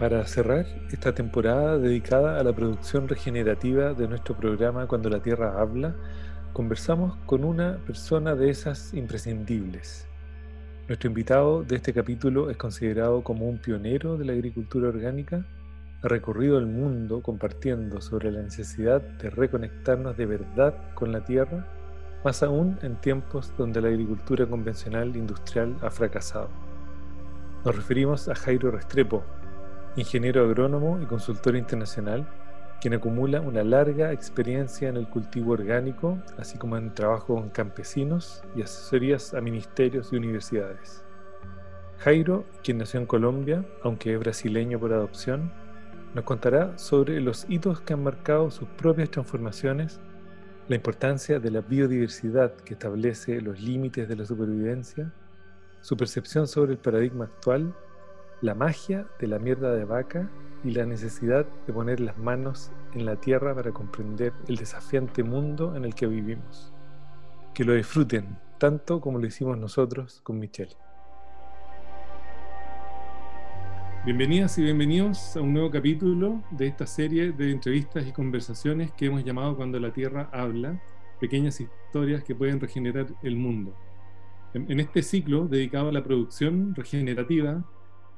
Para cerrar esta temporada dedicada a la producción regenerativa de nuestro programa Cuando la Tierra habla, conversamos con una persona de esas imprescindibles. Nuestro invitado de este capítulo es considerado como un pionero de la agricultura orgánica, ha recorrido el mundo compartiendo sobre la necesidad de reconectarnos de verdad con la tierra, más aún en tiempos donde la agricultura convencional industrial ha fracasado. Nos referimos a Jairo Restrepo, ingeniero agrónomo y consultor internacional, quien acumula una larga experiencia en el cultivo orgánico, así como en trabajo con campesinos y asesorías a ministerios y universidades. Jairo, quien nació en Colombia, aunque es brasileño por adopción, nos contará sobre los hitos que han marcado sus propias transformaciones, la importancia de la biodiversidad que establece los límites de la supervivencia, su percepción sobre el paradigma actual la magia de la mierda de vaca y la necesidad de poner las manos en la tierra para comprender el desafiante mundo en el que vivimos. Que lo disfruten tanto como lo hicimos nosotros con Michelle. Bienvenidas y bienvenidos a un nuevo capítulo de esta serie de entrevistas y conversaciones que hemos llamado Cuando la Tierra habla, pequeñas historias que pueden regenerar el mundo. En este ciclo dedicado a la producción regenerativa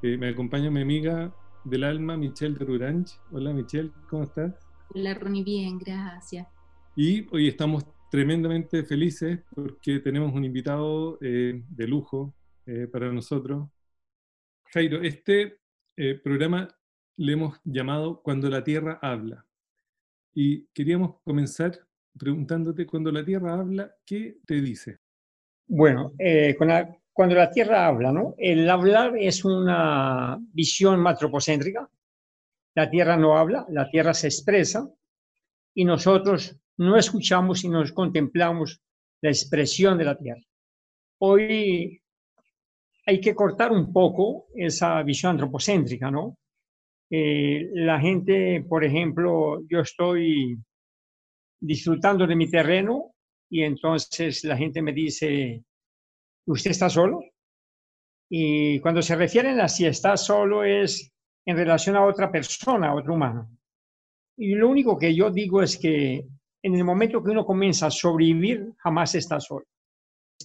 eh, me acompaña mi amiga del alma, Michelle de Ruranch. Hola Michelle, ¿cómo estás? Hola Ronnie, bien, gracias. Y hoy estamos tremendamente felices porque tenemos un invitado eh, de lujo eh, para nosotros. Jairo, este programa le hemos llamado Cuando la Tierra habla. Y queríamos comenzar preguntándote, cuando la Tierra habla, ¿qué te dice? Bueno, con la cuando la Tierra habla, ¿no? El hablar es una visión antropocéntrica. La Tierra no habla, la Tierra se expresa y nosotros no escuchamos y nos contemplamos la expresión de la Tierra. Hoy hay que cortar un poco esa visión antropocéntrica, ¿no? Eh, la gente, por ejemplo, yo estoy disfrutando de mi terreno y entonces la gente me dice, ¿usted está solo? Y cuando se refieren a si está solo es en relación a otra persona, a otro humano. Y lo único que yo digo es que en el momento que uno comienza a sobrevivir, jamás está solo.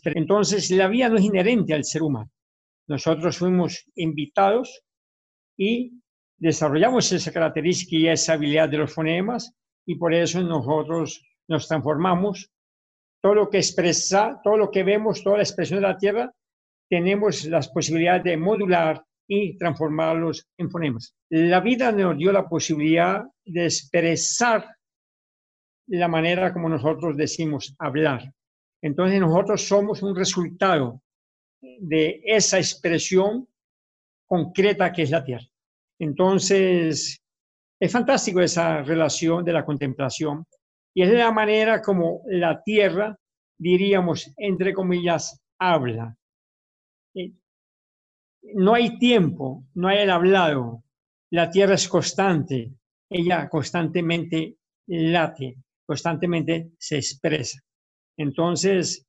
Entonces, la vida no es inherente al ser humano. Nosotros fuimos invitados y desarrollamos esa característica y esa habilidad de los fonemas y por eso nosotros nos transformamos todo lo que expresa, todo lo que vemos, toda la expresión de la tierra, tenemos las posibilidades de modular y transformarlos en fonemas. La vida nos dio la posibilidad de expresar la manera como nosotros decimos hablar. Entonces nosotros somos un resultado de esa expresión concreta que es la tierra. Entonces, es fantástico esa relación de la contemplación y es la manera como la tierra, diríamos, entre comillas, habla. Eh, no hay tiempo, no hay el hablado. La tierra es constante. Ella constantemente late, constantemente se expresa. Entonces,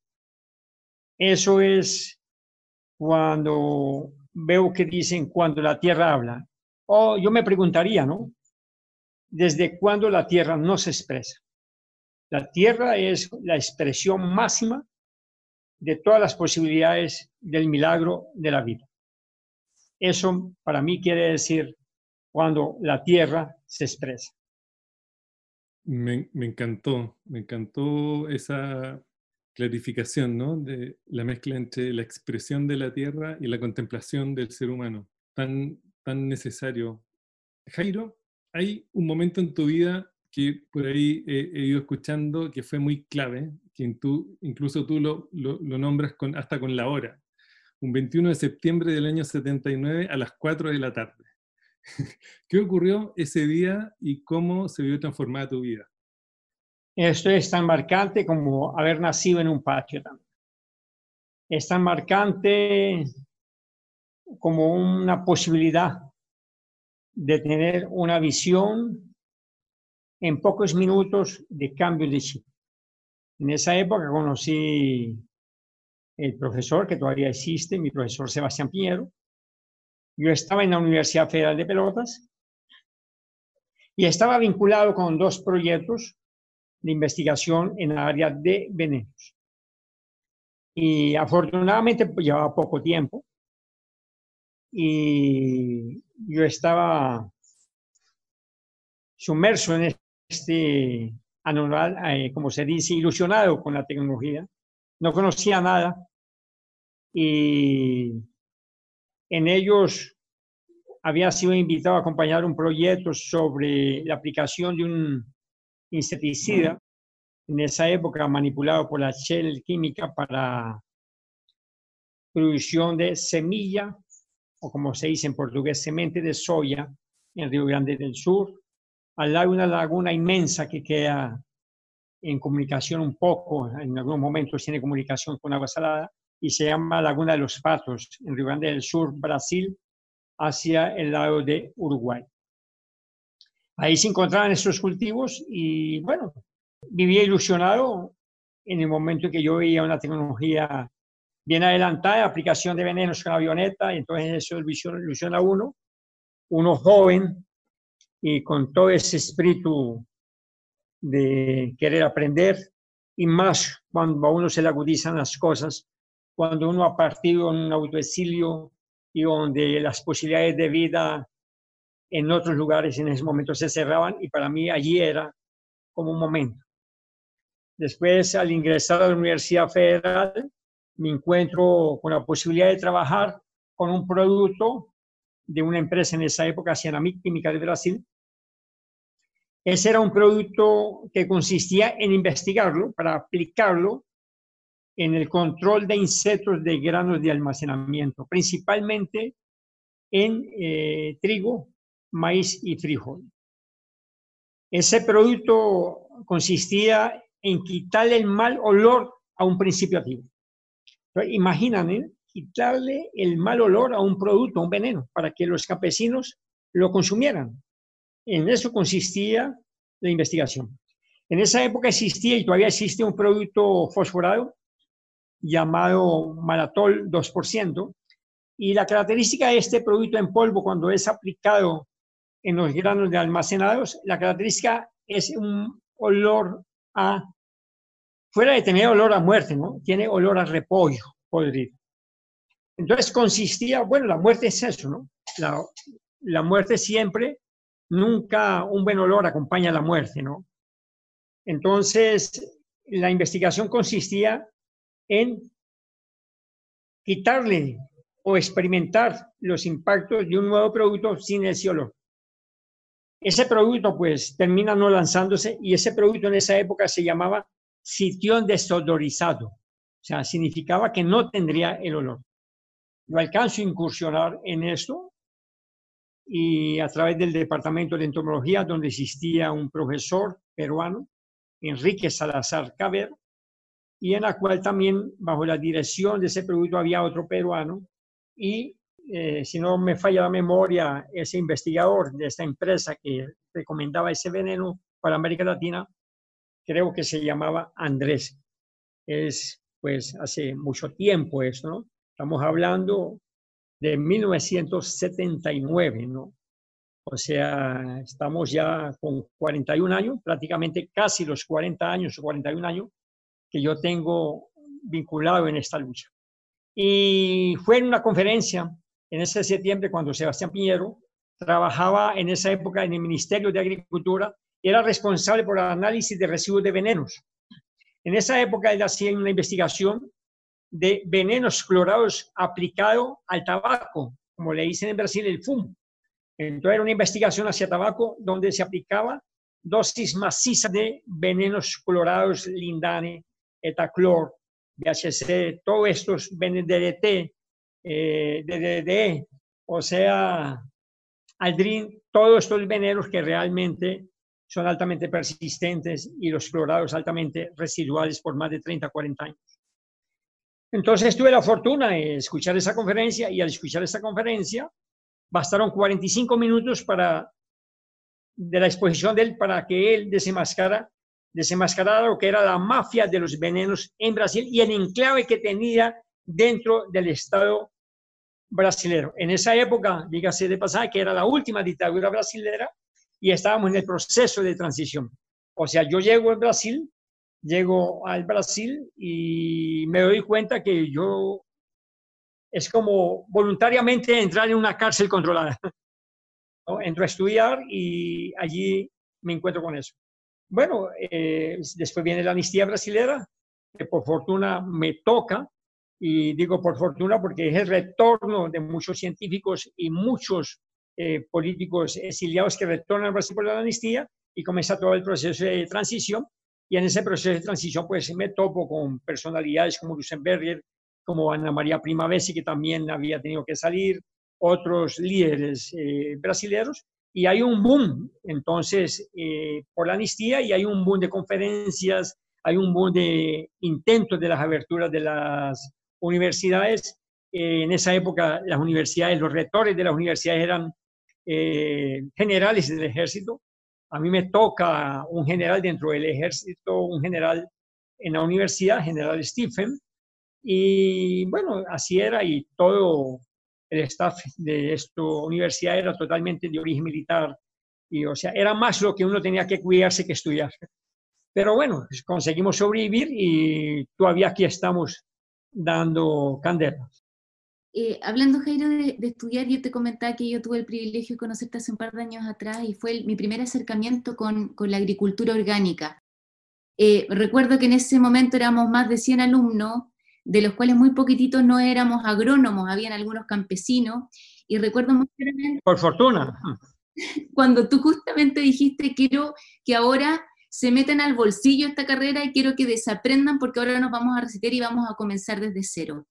eso es cuando veo que dicen cuando la tierra habla. O yo me preguntaría, ¿no? ¿Desde cuándo la tierra no se expresa? La tierra es la expresión máxima de todas las posibilidades del milagro de la vida. Eso para mí quiere decir cuando la tierra se expresa. Me, encantó, me encantó esa clarificación, ¿no? De la mezcla entre la expresión de la tierra y la contemplación del ser humano, tan, tan necesario. Jairo, hay un momento en tu vida que por ahí he, ido escuchando que fue muy clave, que tú, incluso tú lo, lo, nombras hasta con la hora. Un 21 de septiembre del año 79 a las 4 de la tarde. ¿Qué ocurrió ese día y cómo se vio transformada tu vida? Esto es tan marcante como haber nacido en un patio también. Es tan marcante como una posibilidad de tener una visión en pocos minutos de cambio de chip. En esa época conocí el profesor que todavía existe, mi profesor Sebastián Piñero. Yo estaba en la Universidad Federal de Pelotas y estaba vinculado con dos proyectos de investigación en la área de venenos. Y afortunadamente pues, llevaba poco tiempo y yo estaba sumerso en este anual, eh, como se dice, ilusionado con la tecnología. No conocía nada y en ellos había sido invitado a acompañar un proyecto sobre la aplicación de un insecticida, en esa época manipulado por la Shell Química para producción de semilla, o como se dice en portugués, semente de soya en Río Grande del Sur, al lado de una laguna inmensa que queda en comunicación un poco, en algunos momentos tiene comunicación con agua salada, y se llama Laguna de los Patos, en Río Grande del Sur, Brasil, hacia el lado de Uruguay. Ahí se encontraban estos cultivos y bueno, vivía ilusionado en el momento en que yo veía una tecnología bien adelantada, aplicación de venenos con avioneta, y entonces eso ilusiona a uno, uno joven y con todo ese espíritu de querer aprender y más cuando a uno se le agudizan las cosas, cuando uno ha partido en un autoexilio y donde las posibilidades de vida en otros lugares en ese momento se cerraban y para mí allí era como un momento. Después, al ingresar a la Universidad Federal, me encuentro con la posibilidad de trabajar con un producto de una empresa en esa época, Cianamic Química de Brasil. Ese era un producto que consistía en investigarlo para aplicarlo en el control de insectos de granos de almacenamiento, principalmente en eh, trigo, maíz y frijol. Ese producto consistía en quitarle el mal olor a un principio activo. Imagínate quitarle el mal olor a un producto, a un veneno, para que los campesinos lo consumieran. En eso consistía la investigación. En esa época existía y todavía existe un producto fosforado llamado Maratol 2%, y la característica de este producto en polvo cuando es aplicado en los granos de almacenados, la característica es un olor a, fuera de tener olor a muerte, ¿no? Tiene olor a repollo podrido. Entonces consistía, bueno, la muerte es eso, ¿no? La, muerte siempre, nunca un buen olor acompaña a la muerte, ¿no? Entonces, la investigación consistía en quitarle o experimentar los impactos de un nuevo producto sin ese olor. Ese producto pues termina no lanzándose y ese producto en esa época se llamaba sitión desodorizado, o sea, significaba que no tendría el olor. Yo alcanzo a incursionar en esto y a través del departamento de entomología donde existía un profesor peruano, Enrique Salazar Caber, y en la cual también bajo la dirección de ese producto había otro peruano y eh, si no me falla la memoria, ese investigador de esta empresa que recomendaba ese veneno para América Latina, creo que se llamaba Andrés. Es pues hace mucho tiempo esto, ¿no? Estamos hablando de 1979, ¿no? O sea, estamos ya con 41 años, prácticamente casi los 40 años o 41 años que yo tengo vinculado en esta lucha. Y fue en una conferencia en ese septiembre cuando Sebastián Piñero trabajaba en esa época en el Ministerio de Agricultura era responsable por el análisis de residuos de venenos. En esa época él hacía una investigación de venenos clorados aplicado al tabaco, como le dicen en Brasil el fumo. Entonces era una investigación hacia tabaco donde se aplicaba dosis macizas de venenos clorados, lindane, etaclor, BHC, todos estos vienen DDT, eh, DDD, o sea, aldrin, todos estos venenos que realmente son altamente persistentes y los clorados altamente residuales por más de 30, 40 años. Entonces tuve la fortuna de escuchar esa conferencia y al escuchar esa conferencia bastaron 45 minutos para de la exposición de él para que él desenmascara, desenmascarara lo que era la mafia de los venenos en Brasil y el enclave que tenía dentro del Estado brasilero. En esa época, dígase de pasada, que era la última dictadura brasilera y estábamos en el proceso de transición. O sea, yo llego al Brasil, llego al Brasil y me doy cuenta que yo es como voluntariamente entrar en una cárcel controlada. Entro a estudiar y allí me encuentro con eso. Bueno, eh, después viene la amnistía brasilera, que por fortuna me toca, y digo por fortuna porque es el retorno de muchos científicos y muchos eh, políticos exiliados que retornan a Brasil por la amnistía y comienza todo el proceso de transición. Y en ese proceso de transición, pues me topo con personalidades como Lusenberger, como Ana María Primavesi, que también había tenido que salir, otros líderes eh, brasileños, y hay un boom entonces eh, por la amnistía y hay un boom de conferencias, hay un boom de intentos de las aberturas de las universidades. Eh, en esa época las universidades, los rectores de las universidades eran generales del ejército. A mí me toca un general dentro del ejército, un general en la universidad, general Stephen. Y bueno, así era y todo el staff de esta universidad era totalmente de origen militar y o sea, era más lo que uno tenía que cuidarse que estudiar. Pero bueno, conseguimos sobrevivir y todavía aquí estamos dando candela. Eh, hablando, Jairo, de, estudiar, yo te comentaba que yo tuve el privilegio de conocerte hace un par de años atrás y fue mi primer acercamiento con, con la agricultura orgánica. Eh, recuerdo que en ese momento éramos más de 100 alumnos de los cuales muy poquititos no éramos agrónomos, habían algunos campesinos, y recuerdo muy claramente... Por fortuna. Cuando tú justamente dijiste, quiero que ahora se metan al bolsillo esta carrera y quiero que desaprendan porque ahora nos vamos a recitar y vamos a comenzar desde cero.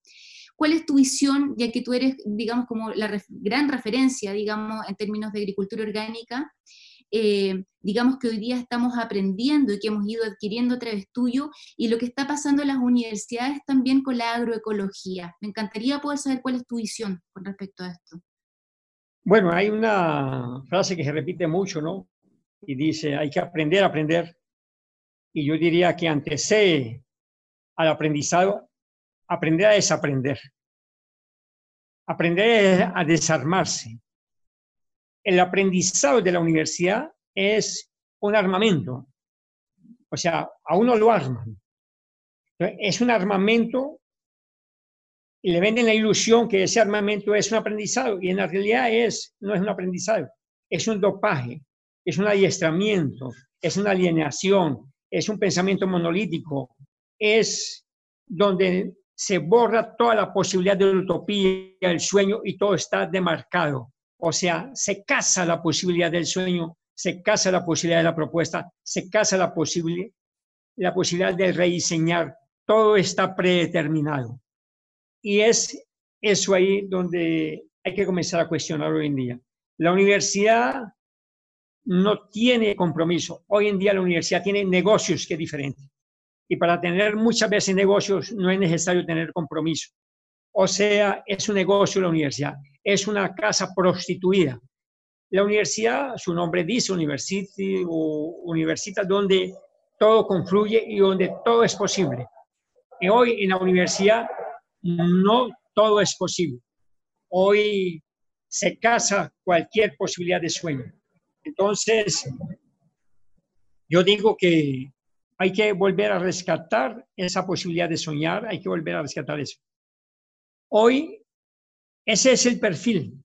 ¿Cuál es tu visión, ya que tú eres, digamos, como la gran referencia, digamos, en términos de agricultura orgánica? Eh, digamos que hoy día estamos aprendiendo y que hemos ido adquiriendo a través tuyo, y lo que está pasando en las universidades también con la agroecología. Me encantaría poder saber cuál es tu visión con respecto a esto. Bueno, hay una frase que se repite mucho, ¿no? Y dice, hay que aprender a aprender. Y yo diría que antecede al aprendizado, aprender a desaprender. Aprender a desarmarse el aprendizaje de la universidad es un armamento. O sea, a uno lo arman. Es un armamento y le venden la ilusión que ese armamento es un aprendizaje y en la realidad es, no es un aprendizaje, es un dopaje, es un adiestramiento, es una alienación, es un pensamiento monolítico, es donde se borra toda la posibilidad de la utopía, el sueño y todo está demarcado. O sea, se casa la posibilidad del sueño, se casa la posibilidad de la propuesta, se casa la, posibilidad, la posibilidad de rediseñar. Todo está predeterminado. Y es eso ahí donde hay que comenzar a cuestionar hoy en día. La universidad no tiene compromiso. Hoy en día la universidad tiene negocios que es. Y para tener muchas veces negocios no es necesario tener compromiso. O sea, es un negocio la universidad, es una casa prostituida. La universidad, su nombre dice university o universita, donde todo confluye y donde todo es posible. Y hoy en la universidad no todo es posible. Hoy se casa cualquier posibilidad de sueño. Entonces, yo digo que hay que volver a rescatar esa posibilidad de soñar, hay que volver a rescatar eso. Hoy ese es el perfil.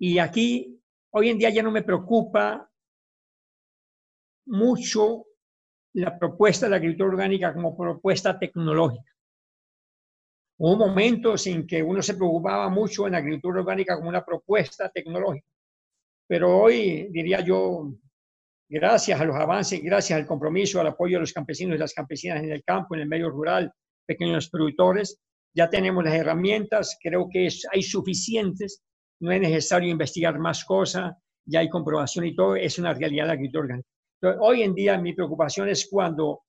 Y aquí, hoy en día ya no me preocupa mucho la propuesta de la agricultura orgánica como propuesta tecnológica. Hubo momentos en que uno se preocupaba mucho en la agricultura orgánica como una propuesta tecnológica. Pero hoy, diría yo, gracias a los avances, gracias al compromiso, al apoyo de los campesinos y las campesinas en el campo, en el medio rural, pequeños productores, ya tenemos las herramientas, creo que hay suficientes no es necesario investigar más cosas, ya hay comprobación y todo, es una realidad la agricultura orgánica. hoy en día mi preocupación es cuando,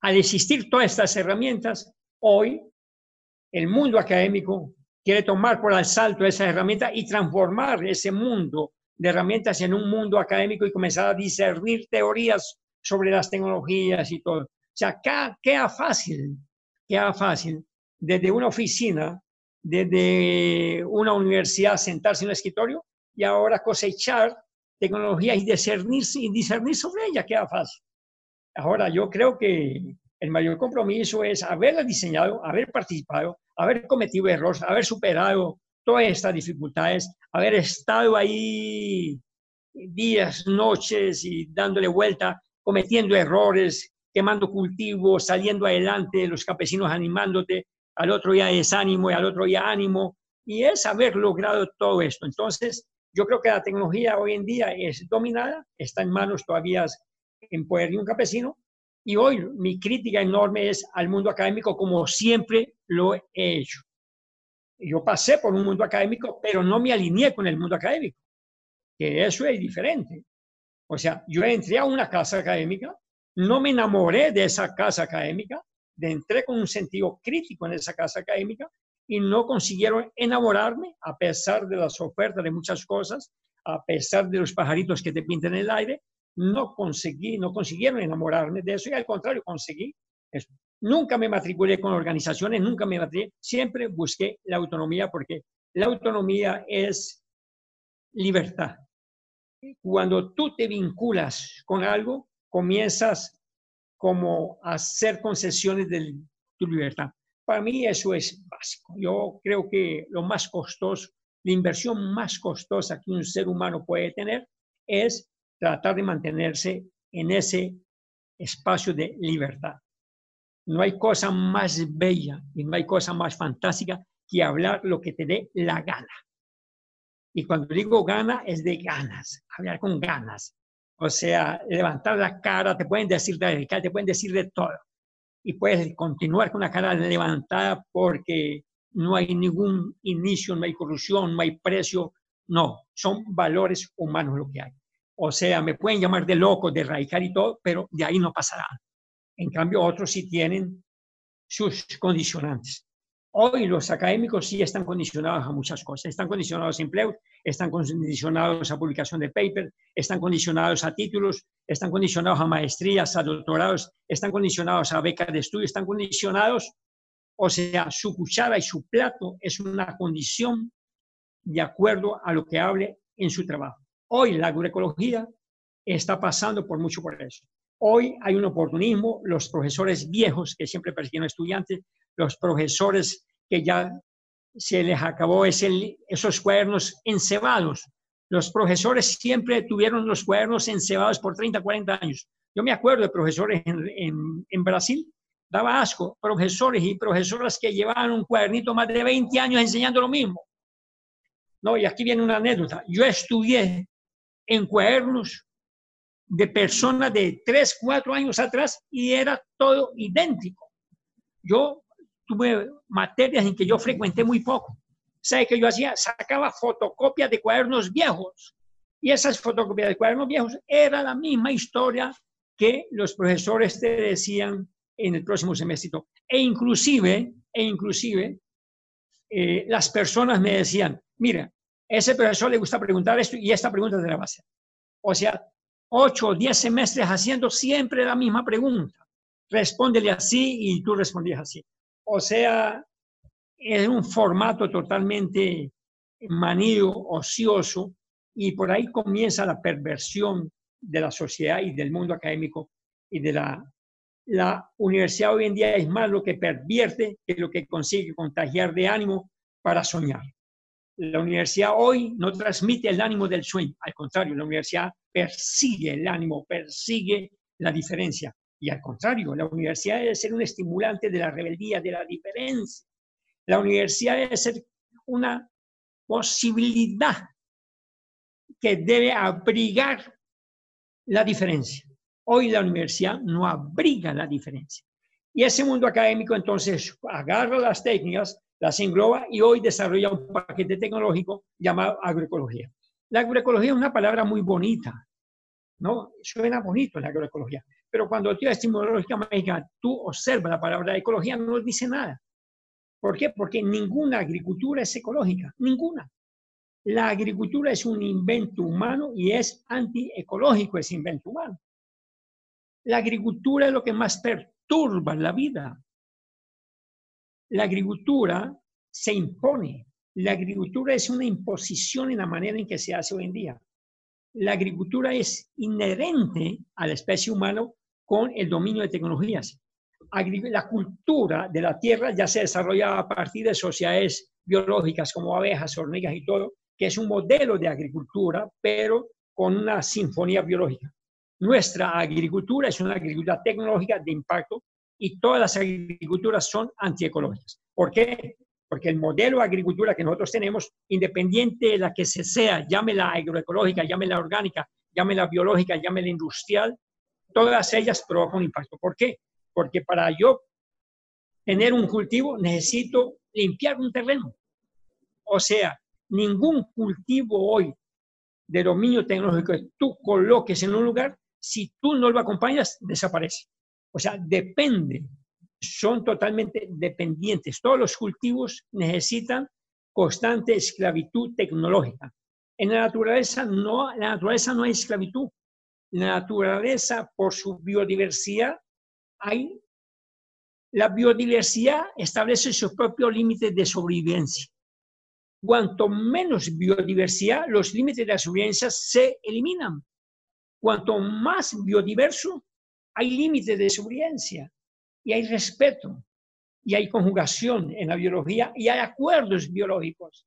al existir todas estas herramientas, hoy el mundo académico quiere tomar por asalto esas herramientas y transformar ese mundo de herramientas en un mundo académico y comenzar a discernir teorías sobre las tecnologías y todo. O sea, queda, fácil, queda fácil desde una oficina, desde una universidad, sentarse en un escritorio y ahora cosechar tecnología y discernir, y discernir sobre ella, queda fácil. Ahora, yo creo que el mayor compromiso es haberla diseñado, haber participado, haber cometido errores, haber superado todas estas dificultades, haber estado ahí días, noches y dándole vuelta cometiendo errores, quemando cultivos, saliendo adelante, los campesinos animándote, al otro día desánimo y al otro día ánimo, y es haber logrado todo esto. Entonces, yo creo que la tecnología hoy en día es dominada, está en manos todavía en poder de un campesino, y hoy mi crítica enorme es al mundo académico como siempre lo he hecho. Yo pasé por un mundo académico, pero no me alineé con el mundo académico, que eso es diferente. O sea, yo entré a una casa académica, no me enamoré de esa casa académica, entré con un sentido crítico en esa casa académica y no consiguieron enamorarme a pesar de las ofertas de muchas cosas, a pesar de los pajaritos que te pintan el aire, no conseguí, no consiguieron enamorarme de eso y al contrario conseguí eso. Nunca me matriculé con organizaciones, nunca me matriculé, siempre busqué la autonomía porque la autonomía es libertad cuando tú te vinculas con algo, comienzas como a hacer concesiones de tu libertad. Para mí eso es básico. Yo creo que lo más costoso, la inversión más costosa que un ser humano puede tener es tratar de mantenerse en ese espacio de libertad. No hay cosa más bella y no hay cosa más fantástica que hablar lo que te dé la gana. Y cuando digo gana, es de ganas, hablar con ganas. O sea, levantar la cara, te pueden decir de te pueden decir de todo. Y puedes continuar con la cara levantada porque no hay ningún inicio, no hay corrupción, no hay precio. No, son valores humanos lo que hay. O sea, me pueden llamar de loco, de radical y todo, pero de ahí no pasará. En cambio, otros sí tienen sus condicionantes. Hoy los académicos sí están condicionados a muchas cosas. Están condicionados a empleos, están condicionados a publicación de paper, están condicionados a títulos, están condicionados a maestrías, a doctorados, están condicionados a becas de estudio, están condicionados, o sea, su cuchara y su plato es una condición de acuerdo a lo que hable en su trabajo. Hoy la agroecología está pasando por mucho por eso. Hoy hay un oportunismo, los profesores viejos que siempre persiguieron estudiantes los profesores que ya se les acabó ese, esos cuadernos encebados. Los profesores siempre tuvieron los cuadernos encebados por 30, 40 años. Yo me acuerdo de profesores en, en, Brasil, daba asco, profesores y profesoras que llevaban un cuadernito más de 20 años enseñando lo mismo. No, y aquí viene una anécdota. Yo estudié en cuadernos de personas de 3, 4 años atrás y era todo idéntico. Yo tuve materias en que yo frecuenté muy poco. ¿Sabe qué yo hacía? Sacaba fotocopias de cuadernos viejos. Y esas fotocopias de cuadernos viejos era la misma historia que los profesores te decían en el próximo semestre. E inclusive, e inclusive, eh, las personas me decían, mira, ese profesor le gusta preguntar esto y esta pregunta te la va a hacer. O sea, ocho o diez semestres haciendo siempre la misma pregunta. Respóndele así y tú respondías así. O sea, es un formato totalmente manido, ocioso, y por ahí comienza la perversión de la sociedad y del mundo académico y de la, la universidad hoy en día es más lo que pervierte que lo que consigue contagiar de ánimo para soñar. La universidad hoy no transmite el ánimo del sueño, al contrario, la universidad persigue el ánimo, persigue la diferencia. Y al contrario, la universidad debe ser un estimulante de la rebeldía, de la diferencia. La universidad debe ser una posibilidad que debe abrigar la diferencia. Hoy la universidad no abriga la diferencia. Y ese mundo académico entonces agarra las técnicas, las engloba y hoy desarrolla un paquete tecnológico llamado agroecología. La agroecología es una palabra muy bonita, ¿no? Suena bonito la agroecología, pero cuando tú etimológicamente tú observas la palabra ecología no dice nada. ¿Por qué? Porque ninguna agricultura es ecológica, ninguna. La agricultura es un invento humano y es antiecológico ese invento humano. La agricultura es lo que más perturba la vida. La agricultura se impone. La agricultura es una imposición en la manera en que se hace hoy en día. La agricultura es inherente a la especie humana con el dominio de tecnologías. La cultura de la tierra ya se desarrolla a partir de sociedades biológicas como abejas, hormigas y todo, que es un modelo de agricultura, pero con una sinfonía biológica. Nuestra agricultura es una agricultura tecnológica de impacto y todas las agriculturas son antiecológicas. ¿Por qué? Porque el modelo de agricultura que nosotros tenemos, independiente de la que se sea, llámela agroecológica, llámela orgánica, llámela biológica, llámela industrial, todas ellas provocan impacto. ¿Por qué? Porque para yo tener un cultivo necesito limpiar un terreno. O sea, ningún cultivo hoy de dominio tecnológico que tú coloques en un lugar, si tú no lo acompañas, desaparece. O sea, depende, son totalmente dependientes. Todos los cultivos necesitan constante esclavitud tecnológica. En la naturaleza no, la naturaleza no hay esclavitud. La naturaleza, por su biodiversidad, hay, la biodiversidad establece sus propios límites de sobrevivencia. Cuanto menos biodiversidad, los límites de la sobrevivencia se eliminan. Cuanto más biodiverso, hay límites de sobrevivencia y hay respeto y hay conjugación en la biología y hay acuerdos biológicos.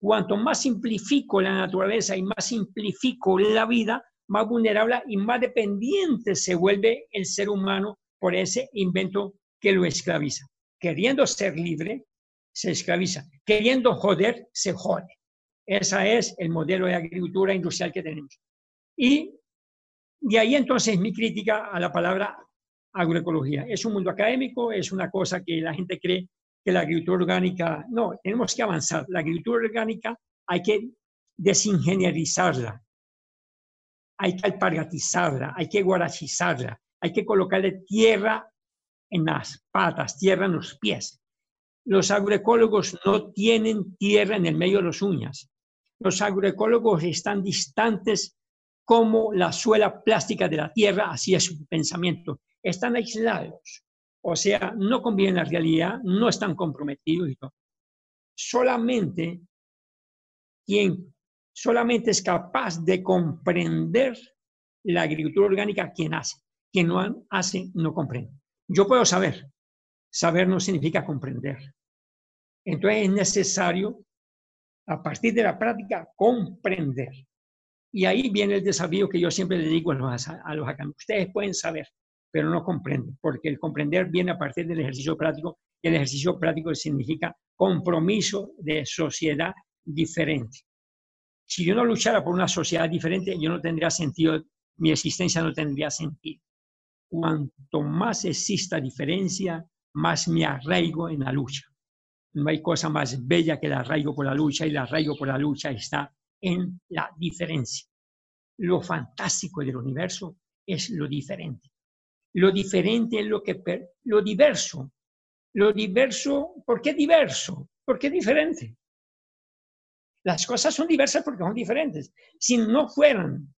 Cuanto más simplifico la naturaleza y más simplifico la vida, más vulnerable y más dependiente se vuelve el ser humano por ese invento que lo esclaviza. Queriendo ser libre, se esclaviza. Queriendo joder, se jode. Ese es el modelo de agricultura industrial que tenemos. Y de ahí entonces mi crítica a la palabra agroecología. Es un mundo académico, es una cosa que la gente cree que la agricultura orgánica, no, tenemos que avanzar. La agricultura orgánica hay que desingenierizarla, hay que alpargatizarla, hay que guarachizarla, hay que colocarle tierra en las patas, tierra en los pies. Los agroecólogos no tienen tierra en el medio de las uñas. Los agroecólogos están distantes como la suela plástica de la Tierra, es su pensamiento. Están aislados, o sea, no conviven la realidad, no están comprometidos y todo. Solamente quien solamente es capaz de comprender la agricultura orgánica quien hace. Quien no hace no comprende. Yo puedo saber. Saber no significa comprender. Entonces es necesario, a partir de la práctica, comprender. Y ahí viene el desafío que yo siempre le digo a los, a los Ustedes pueden saber, pero no comprenden, porque el comprender viene a partir del ejercicio práctico y el ejercicio práctico significa compromiso de sociedad diferente. Si yo no luchara por una sociedad diferente, yo no tendría sentido, mi existencia no tendría sentido. Cuanto más exista diferencia, más me arraigo en la lucha. No hay cosa más bella que el arraigo por la lucha y el arraigo por la lucha está en la diferencia. Lo fantástico del universo es lo diferente. Lo diferente es lo que... Lo diverso. Lo diverso, ¿por qué diverso? ¿Por qué diferente? Las cosas son diversas porque son diferentes. Si no fueran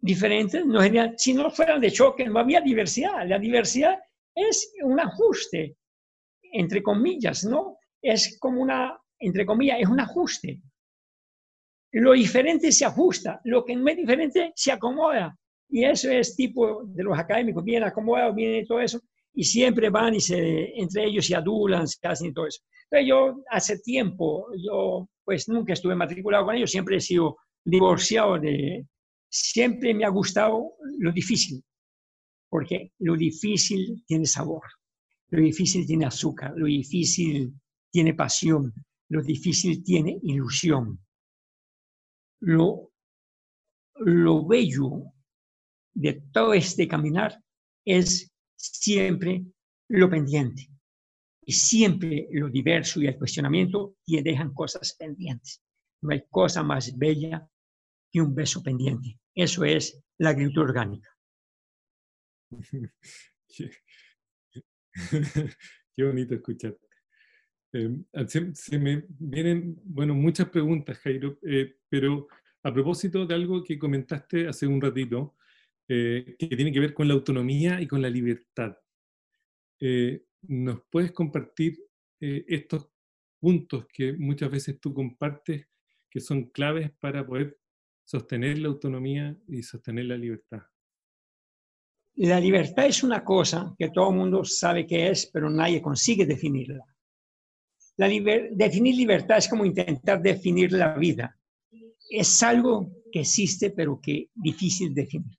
diferentes, no si no fueran de choque, no había diversidad. La diversidad es un ajuste, entre comillas, ¿no? Es como una, entre comillas, es un ajuste. Lo diferente se ajusta, lo que no es diferente se acomoda. Y eso es tipo de los académicos, bien acomodados, bien todo eso, y siempre van y se, entre ellos se adulan, se hacen y todo eso. Yo hace tiempo, yo pues nunca estuve matriculado con ellos, siempre he sido divorciado de, siempre me ha gustado lo difícil, porque lo difícil tiene sabor, lo difícil tiene azúcar, lo difícil tiene pasión, lo difícil tiene ilusión lo, lo bello de todo este caminar es siempre lo pendiente. Y siempre lo diverso y el cuestionamiento te dejan cosas pendientes. No hay cosa más bella que un beso pendiente. Eso es la agricultura orgánica. Qué bonito escuchar. Em, se, me vienen, bueno, muchas preguntas, Jairo, eh, pero a propósito de algo que comentaste hace un ratito, eh, que tiene que ver con la autonomía y con la libertad. Eh, ¿Nos puedes compartir estos puntos que muchas veces tú compartes que son claves para poder sostener la autonomía y sostener la libertad? La libertad es una cosa que todo el mundo sabe qué es, pero nadie consigue definirla. Definir libertad es como intentar definir la vida. Es algo que existe, pero que difícil de definir.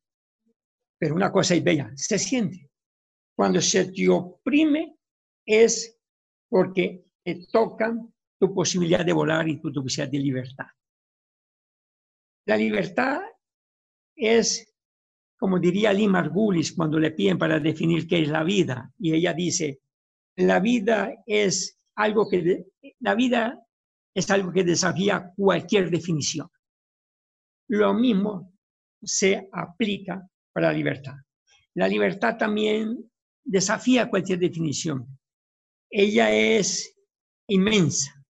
Pero una cosa es bella, se siente. Cuando se te oprime es porque te tocan tu posibilidad de volar y tu posibilidad de libertad. La libertad es como diría Lee Margulis cuando le piden para definir qué es la vida, y ella dice, la vida es algo que, la vida es algo que desafía cualquier definición. Lo mismo se aplica para la libertad. La libertad también desafía cualquier definición. Ella es inmensa.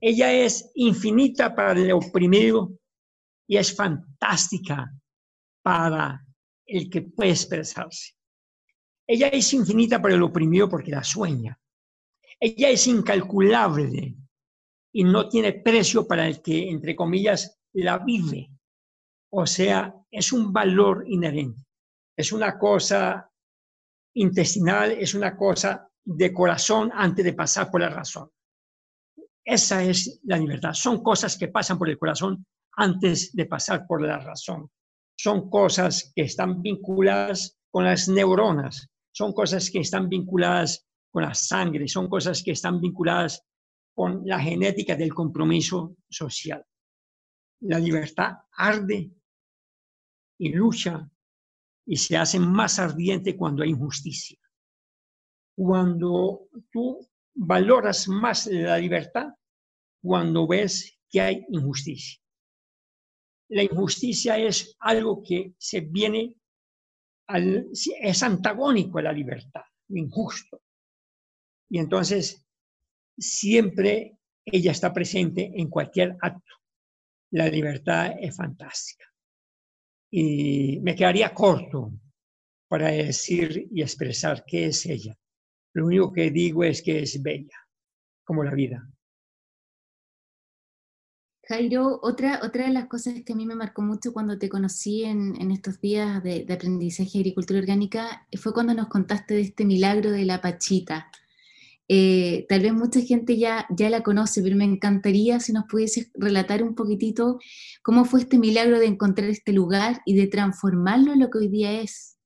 Ella es infinita para el oprimido y es fantástica para el que puede expresarse. Ella es infinita para el oprimido porque la sueña. Ella es incalculable y no tiene precio para el que, entre comillas, la vive. O sea, es un valor inherente. Es una cosa intestinal, es una cosa de corazón antes de pasar por la razón. Esa es la libertad. Son cosas que pasan por el corazón antes de pasar por la razón son cosas que están vinculadas con las neuronas, son cosas que están vinculadas con la sangre, son cosas que están vinculadas con la genética del compromiso social. La libertad arde y lucha y se hace más ardiente cuando hay injusticia. Cuando tú valoras más la libertad, cuando ves que hay injusticia la injusticia es algo que se viene, es antagónico a la libertad, injusto. Y entonces siempre ella está presente en cualquier acto. La libertad es fantástica. Y me quedaría corto para decir y expresar qué es ella. Lo único que digo es que es bella, como la vida. Jairo, otra, otra de las cosas que a mí me marcó mucho cuando te conocí en, estos días de, aprendizaje de agricultura orgánica fue cuando nos contaste de este milagro de la pachita. Eh, tal vez mucha gente ya, ya la conoce, pero me encantaría si nos pudieses relatar un poquitito cómo fue este milagro de encontrar este lugar y de transformarlo en lo que hoy día es.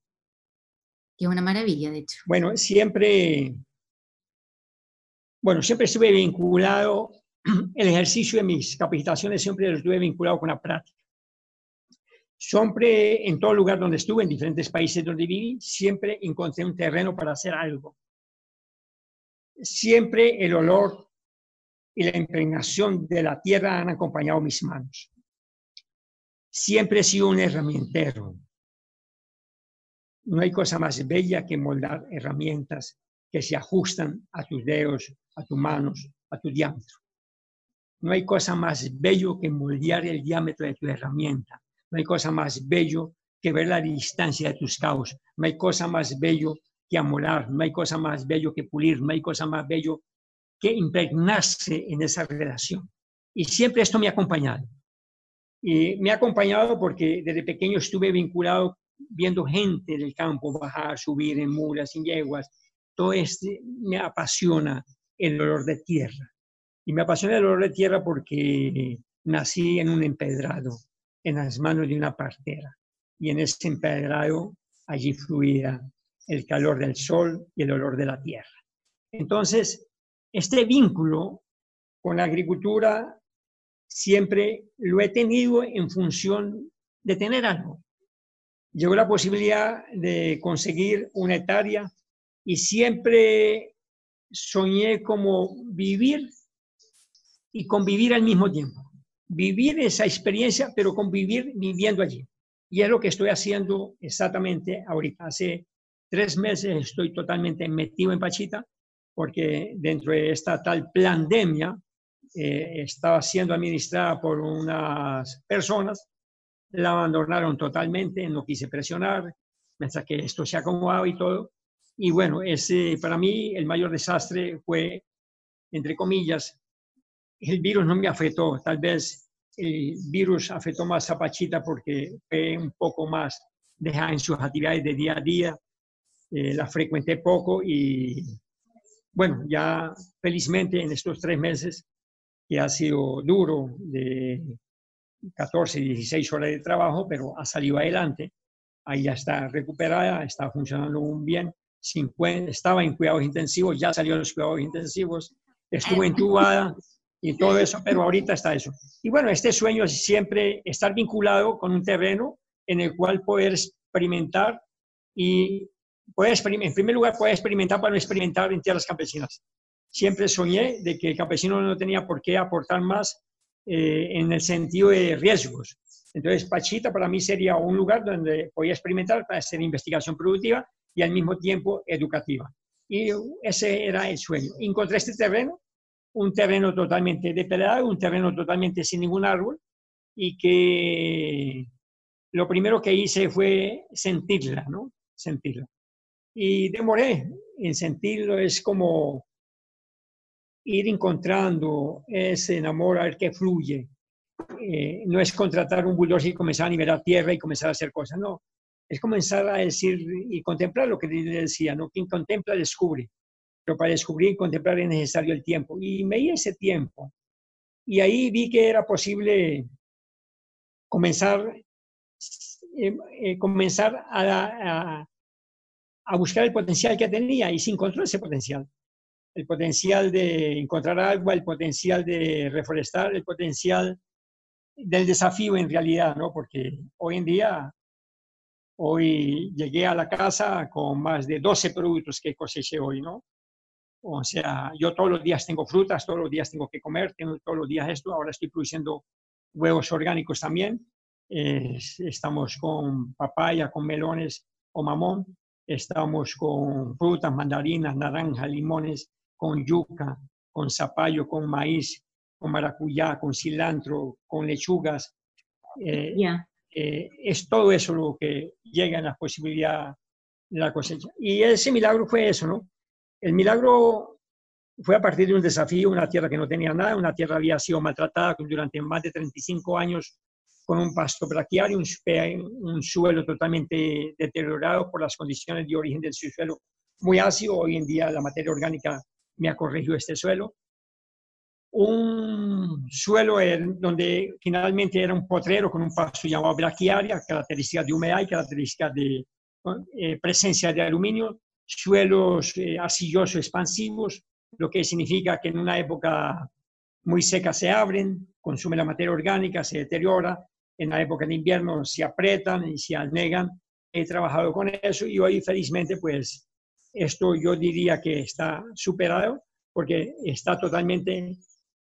Que es una maravilla, de hecho. Bueno, siempre, bueno, siempre estuve vinculado el ejercicio de mis capacitaciones siempre lo estuve vinculado con la práctica. Siempre, en todo lugar donde estuve, en diferentes países donde viví, siempre encontré un terreno para hacer algo. Siempre el olor y la impregnación de la tierra han acompañado mis manos. Siempre he sido un herramientero. No hay cosa más bella que moldar herramientas que se ajustan a tus dedos, a tus manos, a tu diámetro. No hay cosa más bello que moldear el diámetro de tu herramienta. No hay cosa más bello que ver la distancia de tus cabos. No hay cosa más bello que amolar. No hay cosa más bello que pulir. No hay cosa más bello que impregnarse en esa relación. Y siempre esto me ha acompañado. Y me ha acompañado porque desde pequeño estuve vinculado viendo gente del campo bajar, subir en mulas, en yeguas. Todo esto me apasiona el olor de tierra. Y me apasiona el olor de tierra porque nací en un empedrado, en las manos de una partera. Y en ese empedrado allí fluía el calor del sol y el olor de la tierra. Entonces, este vínculo con la agricultura siempre lo he tenido en función de tener algo. Llegó la posibilidad de conseguir una hectárea y siempre soñé como vivir y convivir al mismo tiempo. Vivir esa experiencia, pero convivir viviendo allí. Y es lo que estoy haciendo exactamente ahorita. Hace tres meses estoy totalmente metido en Pachita, porque dentro de esta tal pandemia eh, estaba siendo administrada por unas personas, la abandonaron totalmente, no quise presionar, mientras que esto se acomodaba y todo. Y bueno, ese, para mí el mayor desastre fue, entre comillas, el virus no me afectó, tal vez el virus afectó más a Pachita porque fue un poco más dejada en sus actividades de día a día, eh, la frecuenté poco y bueno, ya felizmente en estos tres meses que ha sido duro de 14, 16 horas de trabajo, pero ha salido adelante, ahí ya está recuperada, está funcionando muy bien, estaba en cuidados intensivos, ya salió de los cuidados intensivos, estuvo entubada y todo eso, pero ahorita está eso. Y bueno, este sueño es siempre estar vinculado con un terreno en el cual poder experimentar y puedes, en primer lugar, puedes experimentar para no experimentar en tierras campesinas. Siempre soñé de que el campesino no tenía por qué aportar más eh, en el sentido de riesgos. Entonces, Pachita para mí sería un lugar donde podía experimentar para hacer investigación productiva y al mismo tiempo educativa. Y ese era el sueño. Encontré este terreno, un terreno totalmente depredado, un terreno totalmente sin ningún árbol, y que lo primero que hice fue sentirla, ¿no? Sentirla. Y demoré en sentirlo, es como ir encontrando ese amor a ver qué fluye. Eh, no es contratar un bulldozer y comenzar a nivelar tierra y comenzar a hacer cosas, no. Es comenzar a decir y contemplar lo que decía, ¿no? Quien contempla descubre. Pero para descubrir y contemplar es necesario el tiempo. Y me di ese tiempo. Y ahí vi que era posible comenzar, eh, eh, comenzar a, a buscar el potencial que tenía y se encontró ese potencial. El potencial de encontrar agua, el potencial de reforestar, el potencial del desafío en realidad, ¿no? Porque hoy en día, hoy llegué a la casa con más de 12 productos que coseché hoy, ¿no? O sea, yo todos los días tengo frutas, todos los días tengo que comer, tengo todos los días esto, ahora estoy produciendo huevos orgánicos también. estamos con papaya, con melones o mamón, estamos con frutas, mandarinas, naranjas, limones, con yuca, con zapallo, con maíz, con maracuyá, con cilantro, con lechugas. Eh, eh, es todo eso lo que llega en la posibilidad de la cosecha. Y ese milagro fue eso, ¿no? El milagro fue a partir de un desafío, una tierra que no tenía nada, una tierra había sido maltratada durante más de 35 años con un pasto braquiario, un, un, suelo totalmente deteriorado por las condiciones de origen del suelo muy ácido. Hoy en día la materia orgánica me ha corregido este suelo. Un suelo donde finalmente era un potrero con un pasto llamado braquiaria, características de humedad y características de eh, presencia de aluminio, suelos eh, arcillosos expansivos, lo que significa que en una época muy seca se abren, consume la materia orgánica, se deteriora, en la época de invierno se apretan y se anegan. He trabajado con eso y hoy felizmente pues esto yo diría que está superado porque está totalmente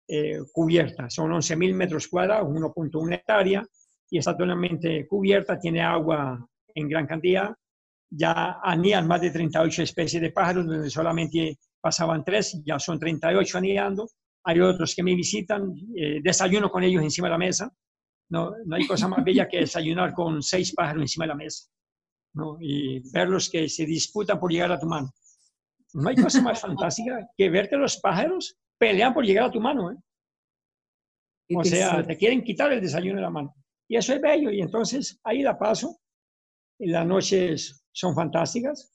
eh, cubierta. Son 11.000 metros cuadrados, 1.1 hectárea y está totalmente cubierta, tiene agua en gran cantidad. Ya anían más de 38 especies de pájaros, donde solamente pasaban tres, ya son 38 anidando. Hay otros que me visitan, eh, desayuno con ellos encima de la mesa, no, no hay cosa más bella que desayunar con seis pájaros encima de la mesa ¿no? y verlos que se disputan por llegar a tu mano. No hay cosa más fantástica que ver que los pájaros pelean por llegar a tu mano. ¿eh? O sea, te quieren quitar el desayuno de la mano. Y eso es bello. Y entonces ahí la paso. Y las noches son fantásticas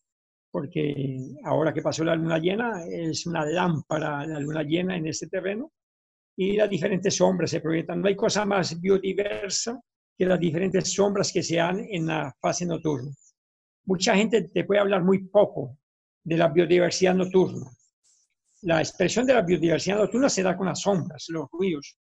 porque ahora que pasó la luna llena, es una lámpara la luna llena en este terreno y las diferentes sombras se proyectan. No hay cosa más biodiversa que las diferentes sombras que se dan en la fase nocturna. Mucha gente te puede hablar muy poco de la biodiversidad nocturna. La expresión de la biodiversidad nocturna se da con las sombras, los ruidos.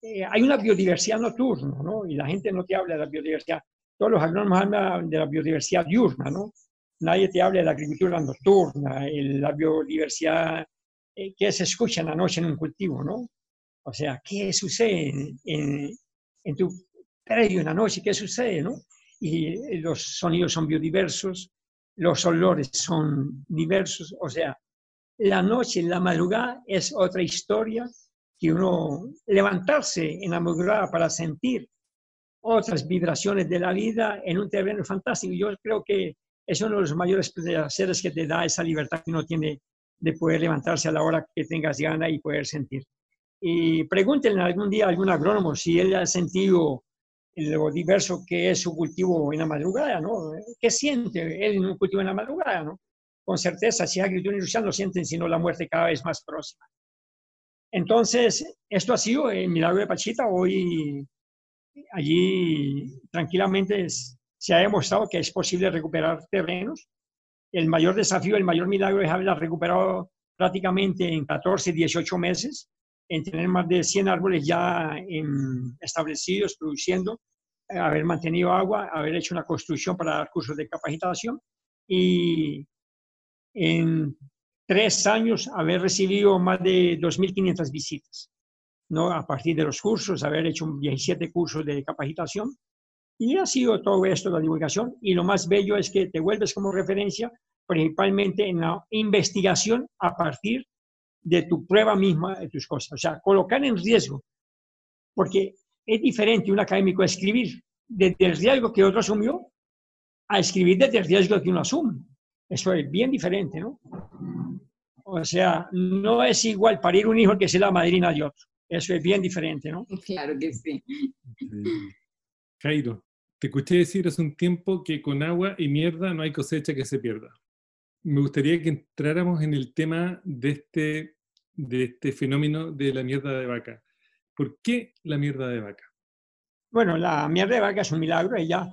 Eh, hay una biodiversidad nocturna, ¿no? Y la gente no te habla de la biodiversidad. Todos los agrónomos hablan de la biodiversidad diurna, ¿no? Nadie te habla de la agricultura nocturna, la biodiversidad eh, qué se escucha en la noche en un cultivo, ¿no? O sea, ¿qué sucede en, tu predio en la noche? ¿Qué sucede, no? Y los sonidos son biodiversos, los olores son diversos, o sea, la noche, la madrugada es otra historia que uno levantarse en la madrugada para sentir otras vibraciones de la vida en un terreno fantástico. Yo creo que es uno de los mayores placeres que te da esa libertad que uno tiene de poder levantarse a la hora que tengas gana y poder sentir. Y pregúntenle algún día a algún agrónomo si él ha sentido lo diverso que es su cultivo en la madrugada, ¿no? ¿Qué siente él en un cultivo en la madrugada, ¿no? Con certeza, si agricultura industrial no sienten sino la muerte cada vez más próxima. Entonces, esto ha sido el milagro de Pachita. Hoy allí tranquilamente se ha demostrado que es posible recuperar terrenos. El mayor desafío, el mayor milagro es haberla recuperado prácticamente en 14, 18 meses, en tener más de 100 árboles ya establecidos, produciendo, haber mantenido agua, haber hecho una construcción para dar cursos de capacitación y en tres años haber recibido más de 2.500 visitas. ¿no? a partir de los cursos, haber hecho 17 cursos de capacitación. Y ha sido todo esto la divulgación. Y lo más bello es que te vuelves como referencia principalmente en la investigación a partir de tu prueba misma de tus cosas. O sea, colocar en riesgo. Porque es diferente un académico escribir desde el riesgo que otro asumió a escribir desde el riesgo que uno asume. Eso es bien diferente, ¿no? O sea, no es igual parir un hijo que ser la madrina de otro. Eso es bien diferente, ¿no? Claro que sí. Jairo, te escuché decir hace un tiempo que con agua y mierda no hay cosecha que se pierda. Me gustaría que entráramos en el tema de este, de este fenómeno de la mierda de vaca. ¿Por qué la mierda de vaca? Bueno, la mierda de vaca es un milagro. Ella,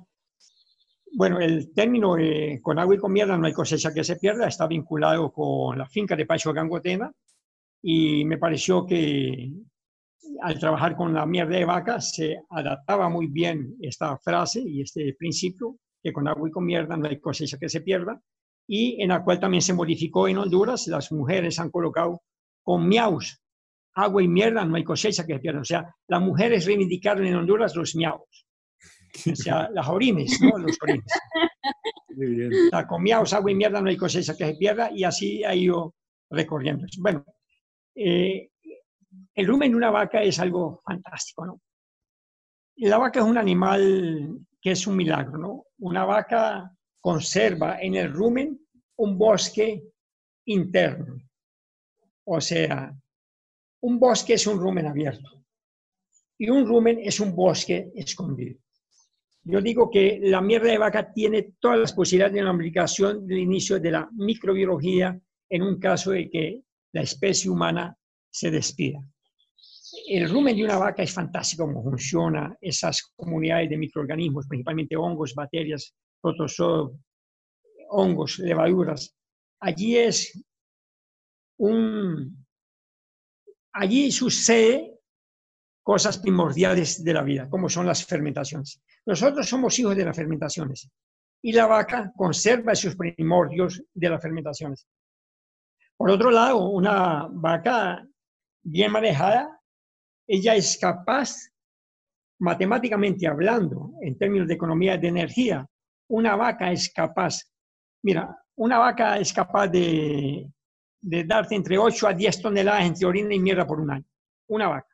bueno, el término con agua y con mierda no hay cosecha que se pierda está vinculado con la finca de Pacho Gangotena y me pareció que al trabajar con la mierda de vaca se adaptaba muy bien esta frase y este principio, que con agua y con mierda no hay cosecha que se pierda, y en la cual también se modificó en Honduras, las mujeres han colocado con miaus, agua y mierda no hay cosecha que se pierda. O sea, las mujeres reivindicaron en Honduras los miaus. O sea, las orines, ¿no? Los orines. O sea, con miaus, agua y mierda no hay cosecha que se pierda y así ha ido recorriendo. Bueno, eh, el rumen de una vaca es algo fantástico, ¿no? La vaca es un animal que es un milagro, ¿no? Una vaca conserva en el rumen un bosque interno. O sea, un bosque es un rumen abierto y un rumen es un bosque escondido. Yo digo que la mierda de vaca tiene todas las posibilidades de la aplicación del inicio de la microbiología en un caso de que la especie humana se despida el rumen de una vaca es fantástico cómo funciona esas comunidades de microorganismos, principalmente hongos, bacterias, protozoos, hongos, levaduras. Allí es Allí sucede cosas primordiales de la vida, como son las fermentaciones. Nosotros somos hijos de las fermentaciones y la vaca conserva esos primordios de las fermentaciones. Por otro lado, una vaca bien manejada ella es capaz, matemáticamente hablando, en términos de economía de energía, una vaca es capaz, mira, una vaca es capaz de, darte entre 8 a 10 toneladas entre orina y mierda por un año. Una vaca.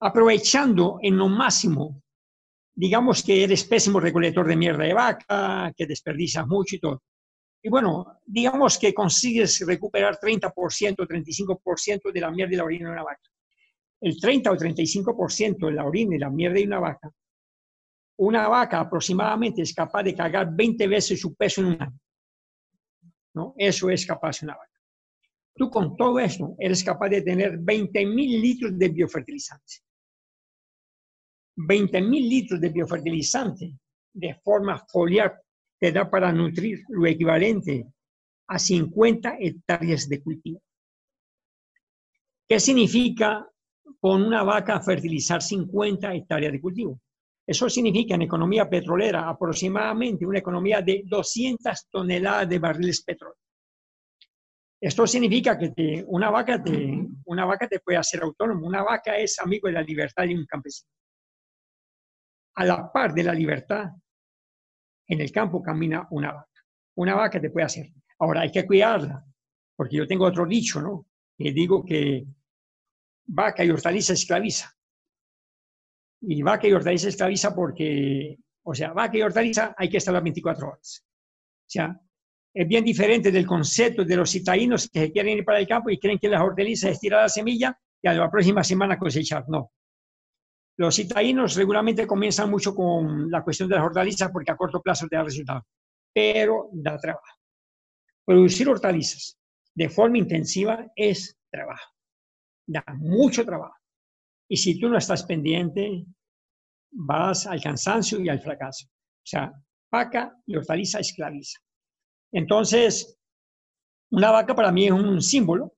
Aprovechando en lo máximo, digamos que eres pésimo recolector de mierda de vaca, que desperdicias mucho y todo. Y bueno, digamos que consigues recuperar 30%, 35% de la mierda y la orina de una vaca el 30 o 35% de la orina y la mierda de una vaca, una vaca aproximadamente es capaz de cargar 20 veces su peso en un año. ¿No? Eso es capaz una vaca. Tú con todo esto eres capaz de tener 20 mil litros de biofertilizante. 20 mil litros de biofertilizante de forma foliar te da para nutrir lo equivalente a 50 hectáreas de cultivo. ¿Qué significa con una vaca fertilizar 50 hectáreas de cultivo. Eso significa en economía petrolera aproximadamente una economía de 200 toneladas de barriles de petróleo. Esto significa que una, vaca te, una vaca te puede hacer autónomo. Una vaca es amigo de la libertad de un campesino. A la par de la libertad, en el campo camina una vaca. Una vaca te puede hacer. Ahora hay que cuidarla, porque yo tengo otro dicho, ¿no? Que digo que vaca y hortaliza esclaviza. Y vaca y hortaliza esclaviza porque, o sea, vaca y hortaliza hay que estar las 24 horas. O sea, es bien diferente del concepto de los citadinos que quieren ir para el campo y creen que las hortalizas es tirar la semilla y a la próxima semana cosechar. No. Los citadinos regularmente comienzan mucho con la cuestión de las hortalizas porque a corto plazo te da resultado, pero da trabajo. Producir hortalizas de forma intensiva es trabajo, da mucho trabajo. Y si tú no estás pendiente, vas al cansancio y al fracaso. O sea, vaca y hortaliza esclaviza. Entonces, una vaca para mí es un símbolo.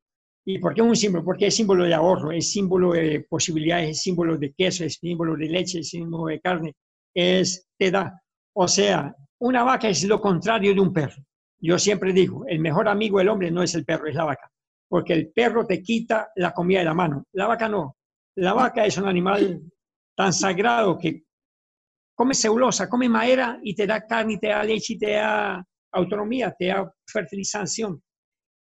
¿Y por qué es un símbolo? Porque es símbolo de ahorro, es símbolo de posibilidades, es símbolo de queso, es símbolo de leche, es símbolo de carne, es te da. O sea, una vaca es lo contrario de un perro. Yo siempre digo, el mejor amigo del hombre no es el perro, es la vaca. Porque el perro te quita la comida de la mano. La vaca no. La vaca es un animal tan sagrado que come celulosa, come madera y te da carne, te da leche y te da autonomía, te da fertilización.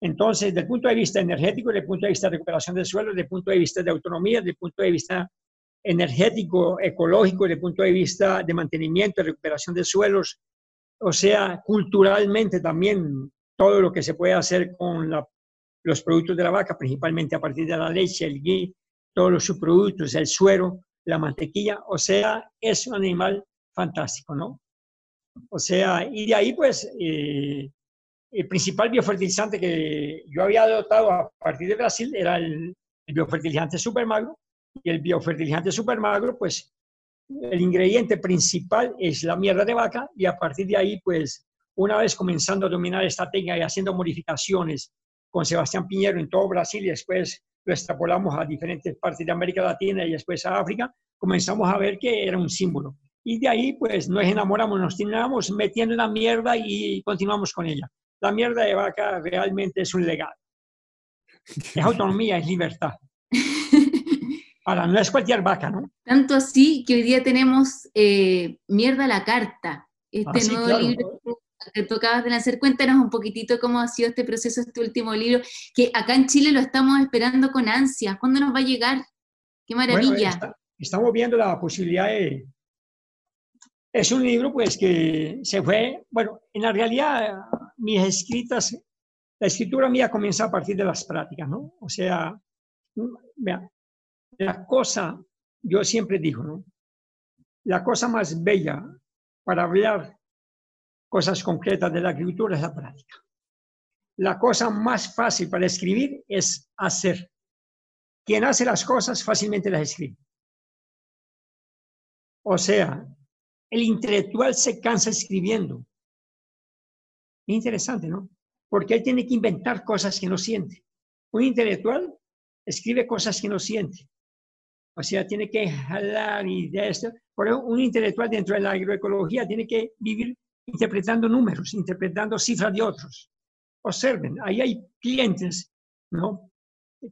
Entonces, desde el punto de vista energético, desde el punto de vista de recuperación del suelo, desde el punto de vista de autonomía, desde el punto de vista energético, ecológico, desde el punto de vista de mantenimiento, de recuperación de suelos, o sea, culturalmente también todo lo que se puede hacer con los productos de la vaca, principalmente a partir de la leche, el ghee, todos los subproductos, el suero, la mantequilla, o sea, es un animal fantástico, ¿no? O sea, y de ahí pues eh, el principal biofertilizante que yo había adoptado a partir de Brasil era el, biofertilizante supermagro. Y el biofertilizante supermagro, pues el ingrediente principal es la mierda de vaca y a partir de ahí, pues una vez comenzando a dominar esta técnica y haciendo modificaciones con Sebastián Piñero en todo Brasil y después lo extrapolamos a diferentes partes de América Latina y después a África, comenzamos a ver que era un símbolo. Y de ahí, pues, nos enamoramos, nos terminamos metiendo en la mierda y continuamos con ella. La mierda de vaca realmente es un legado. Es autonomía, es libertad. Ahora, no es cualquier vaca, ¿no? Tanto así que hoy día tenemos eh, Mierda a la Carta, este ah, nuevo libro que tú acabas de lanzar. Cuéntanos un poquitito cómo ha sido este proceso, este último libro, que acá en Chile lo estamos esperando con ansias. ¿Cuándo nos va a llegar? ¡Qué maravilla! estamos viendo la posibilidad de, es un libro pues que se fue, bueno, en la realidad mis escritas, la escritura mía comienza a partir de las prácticas, ¿no? O sea, vea, la cosa, yo siempre digo, ¿no? La cosa más bella para hablar cosas concretas de la escritura es la práctica. La cosa más fácil para escribir es hacer. Quien hace las cosas fácilmente las escribe. O sea, el intelectual se cansa escribiendo. interesante, ¿no? Porque él tiene que inventar cosas que no siente. Un intelectual escribe cosas que no siente. O sea, tiene que jalar y de esto. Por ejemplo, un intelectual dentro de la agroecología tiene que vivir interpretando números, interpretando cifras de otros. Observen, ahí hay clientes, ¿no?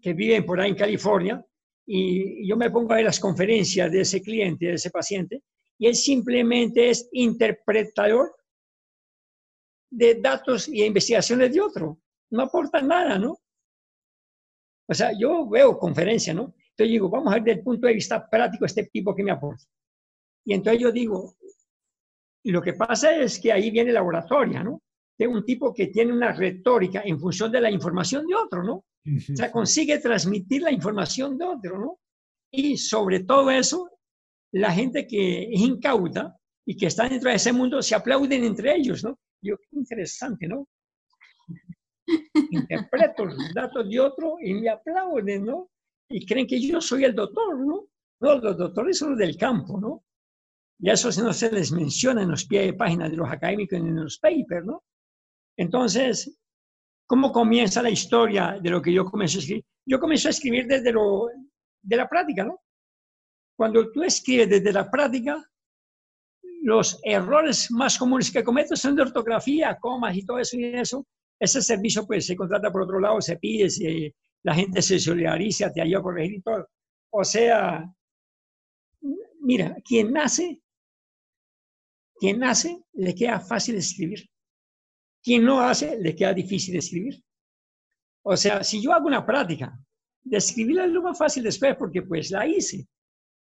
Que viven por ahí en California y yo me pongo a ver las conferencias de ese cliente, de ese paciente, y él simplemente es interpretador de datos y investigaciones de otro. No aporta nada, ¿no? O sea, yo veo conferencia, ¿no? Entonces digo, vamos a ver desde el punto de vista práctico este tipo que me aporta. Y entonces yo digo, lo que pasa es que ahí viene la oratoria, ¿no? De un tipo que tiene una retórica en función de la información de otro, ¿no? O sea, consigue transmitir la información de otro, ¿no? Y sobre todo eso, la gente que es incauta y que está dentro de ese mundo se aplauden entre ellos, ¿no? Yo, qué interesante, ¿no? Interpreto los datos de otro y me aplauden, ¿no? Y creen que yo soy el doctor, ¿no? No, los doctores son los del campo, ¿no? Y eso no se les menciona en los pies de página de los académicos en los papers, ¿no? Entonces, ¿cómo comienza la historia de lo que yo comencé a escribir? Yo comencé a escribir desde lo, de la práctica, ¿no? Cuando tú escribes desde la práctica, los errores más comunes que cometes son de ortografía, comas y todo eso y eso, Ese servicio pues se contrata por otro lado, se pide, la gente se solidariza, te ayuda a corregir y todo. O sea, mira, quien nace, quien nace le queda fácil escribir. Quien no hace le queda difícil escribir. O sea, si yo hago una práctica de es lo más fácil después porque pues la hice.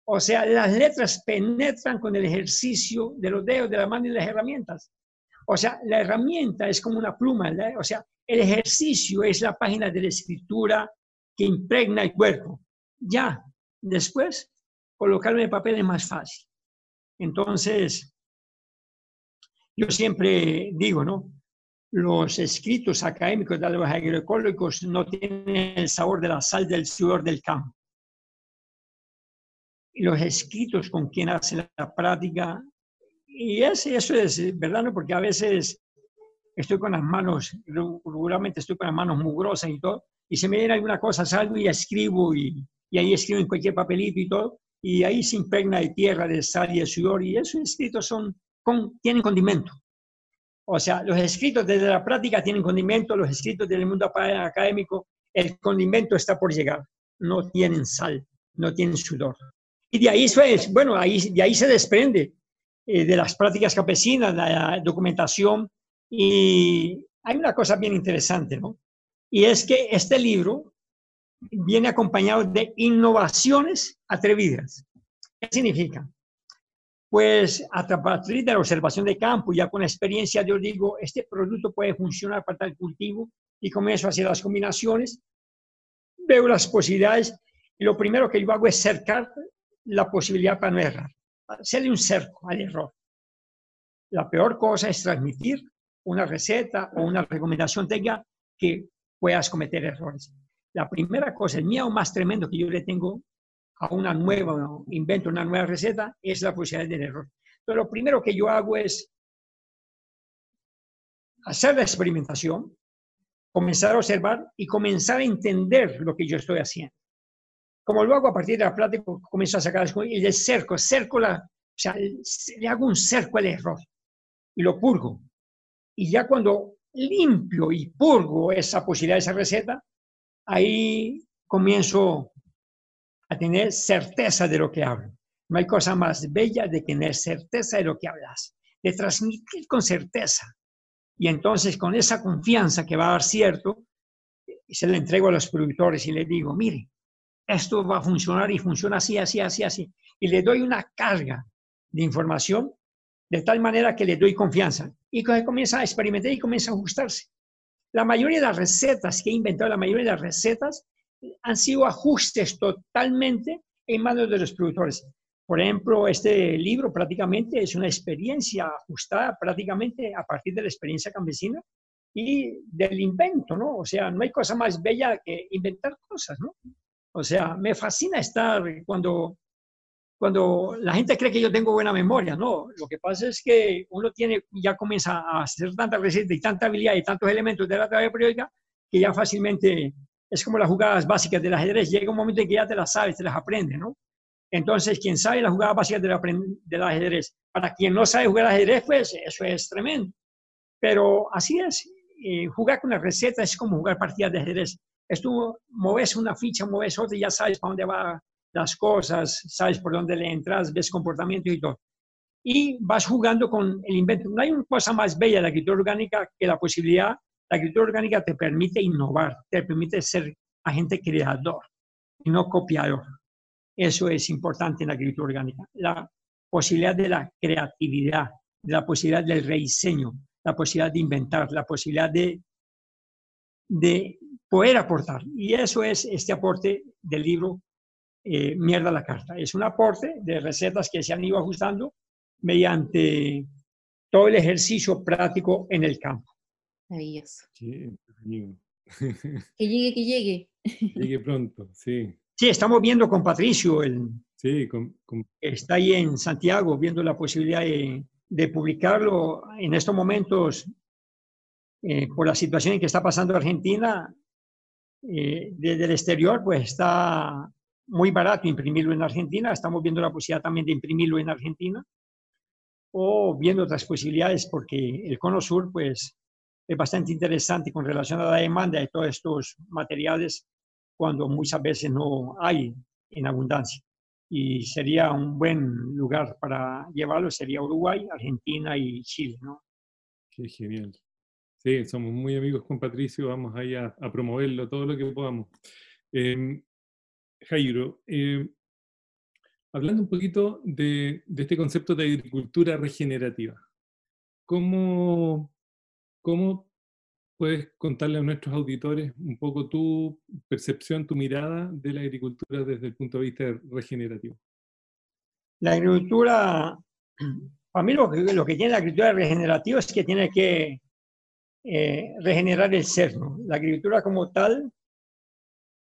O sea, las letras penetran con el ejercicio de los dedos, de la mano y las herramientas. O sea, la herramienta es como una pluma, o sea, el ejercicio es la página de la escritura que impregna el cuerpo. Ya, después, colocarlo en el papel es más fácil. Entonces, yo siempre digo, ¿no? Los escritos académicos de los agroecólogos no tienen el sabor de la sal del sudor del campo. Los escritos con quien hace la práctica y ese, eso es verdad, ¿no? Porque a veces estoy con las manos, regularmente estoy con las manos mugrosas y todo, y se me viene alguna cosa, salgo y escribo, y, y, ahí escribo en cualquier papelito y todo, y ahí se impregna de tierra, de sal y de sudor, y esos escritos son, con, tienen condimento. O sea, los escritos desde la práctica tienen condimento, los escritos del mundo académico, el condimento está por llegar, no tienen sal, no tienen sudor. Y de ahí, bueno, ahí, de ahí se desprende eh, de las prácticas campesinas, la documentación. Y hay una cosa bien interesante, ¿no? Y es que este libro viene acompañado de innovaciones atrevidas. ¿Qué significa? Pues a partir de la observación de campo, ya con la experiencia, yo digo, este producto puede funcionar para tal cultivo y comienzo a hacer las combinaciones, veo las posibilidades y lo primero que yo hago es cercar la posibilidad para no errar hacerle un cerco al error. La peor cosa es transmitir una receta o una recomendación técnica que puedas cometer errores. La primera cosa, el miedo más tremendo que yo le tengo a una nueva invento, una nueva receta, es la posibilidad del error. Pero lo primero que yo hago es hacer la experimentación, comenzar a observar y comenzar a entender lo que yo estoy haciendo. Como lo hago a partir de la plática, comienzo a sacar el cerco, cerco la, o sea, le hago un cerco al error y lo purgo. Y ya cuando limpio y purgo esa posibilidad, esa receta, ahí comienzo a tener certeza de lo que hablo. No hay cosa más bella de tener certeza de lo que hablas, de transmitir con certeza. Y entonces con esa confianza que va a dar cierto, se le entrego a los productores y les digo, mire, esto va a funcionar y funciona así, así, así, así. Y le doy una carga de información de tal manera que le doy confianza. Y comienza a experimentar y comienza a ajustarse. La mayoría de las recetas que he inventado, la mayoría de las recetas han sido ajustes totalmente en manos de los productores. Por ejemplo, este libro prácticamente es una experiencia ajustada prácticamente a partir de la experiencia campesina y del invento, ¿no? O sea, no hay cosa más bella que inventar cosas, ¿no? O sea, me fascina estar cuando, cuando la gente cree que yo tengo buena memoria, ¿no? Lo que pasa es que uno tiene, ya comienza a hacer tanta receta y tanta habilidad y tantos elementos de la tabla periódica que ya fácilmente es como las jugadas básicas del ajedrez. Llega un momento en que ya te las sabes, te las aprendes, ¿no? Entonces, quien sabe las jugadas básicas del, ajedrez, para quien no sabe jugar ajedrez, pues eso es tremendo. Pero así es, jugar con la receta es como jugar partidas de ajedrez es tú mueves una ficha, mueves otra y ya sabes para dónde van las cosas, sabes por dónde le entras, ves comportamiento y todo. Y vas jugando con el invento. No hay una cosa más bella de la agricultura orgánica que la posibilidad, la agricultura orgánica te permite innovar, te permite ser agente creador y no copiador. Eso es importante en la agricultura orgánica. La posibilidad de la creatividad, la posibilidad del rediseño, la posibilidad de inventar, la posibilidad de, de poder aportar. Y eso es este aporte del libro eh, Mierda la Carta. Es un aporte de recetas que se han ido ajustando mediante todo el ejercicio práctico en el campo. Ahí es. que llegue, que llegue. Llegue pronto, sí. Sí, estamos viendo con Patricio, el, sí, está ahí en Santiago, viendo la posibilidad de, publicarlo. En estos momentos, eh, por la situación en que está pasando Argentina, eh, desde el exterior, pues está muy barato imprimirlo en Argentina. Estamos viendo la posibilidad también de imprimirlo en Argentina o viendo otras posibilidades porque el cono sur, pues es bastante interesante con relación a la demanda de todos estos materiales cuando muchas veces no hay en abundancia. Y sería un buen lugar para llevarlo, sería Uruguay, Argentina y Chile, ¿no? Qué genial. Sí, somos muy amigos con Patricio, vamos ahí a, a promoverlo todo lo que podamos. Eh, Jairo, eh, hablando un poquito de, de, este concepto de agricultura regenerativa, ¿cómo, ¿cómo puedes contarle a nuestros auditores un poco tu percepción, tu mirada de la agricultura desde el punto de vista regenerativo? La agricultura, para mí lo que, lo que tiene la agricultura regenerativa es que tiene que eh, regenerar el ser. La agricultura como tal,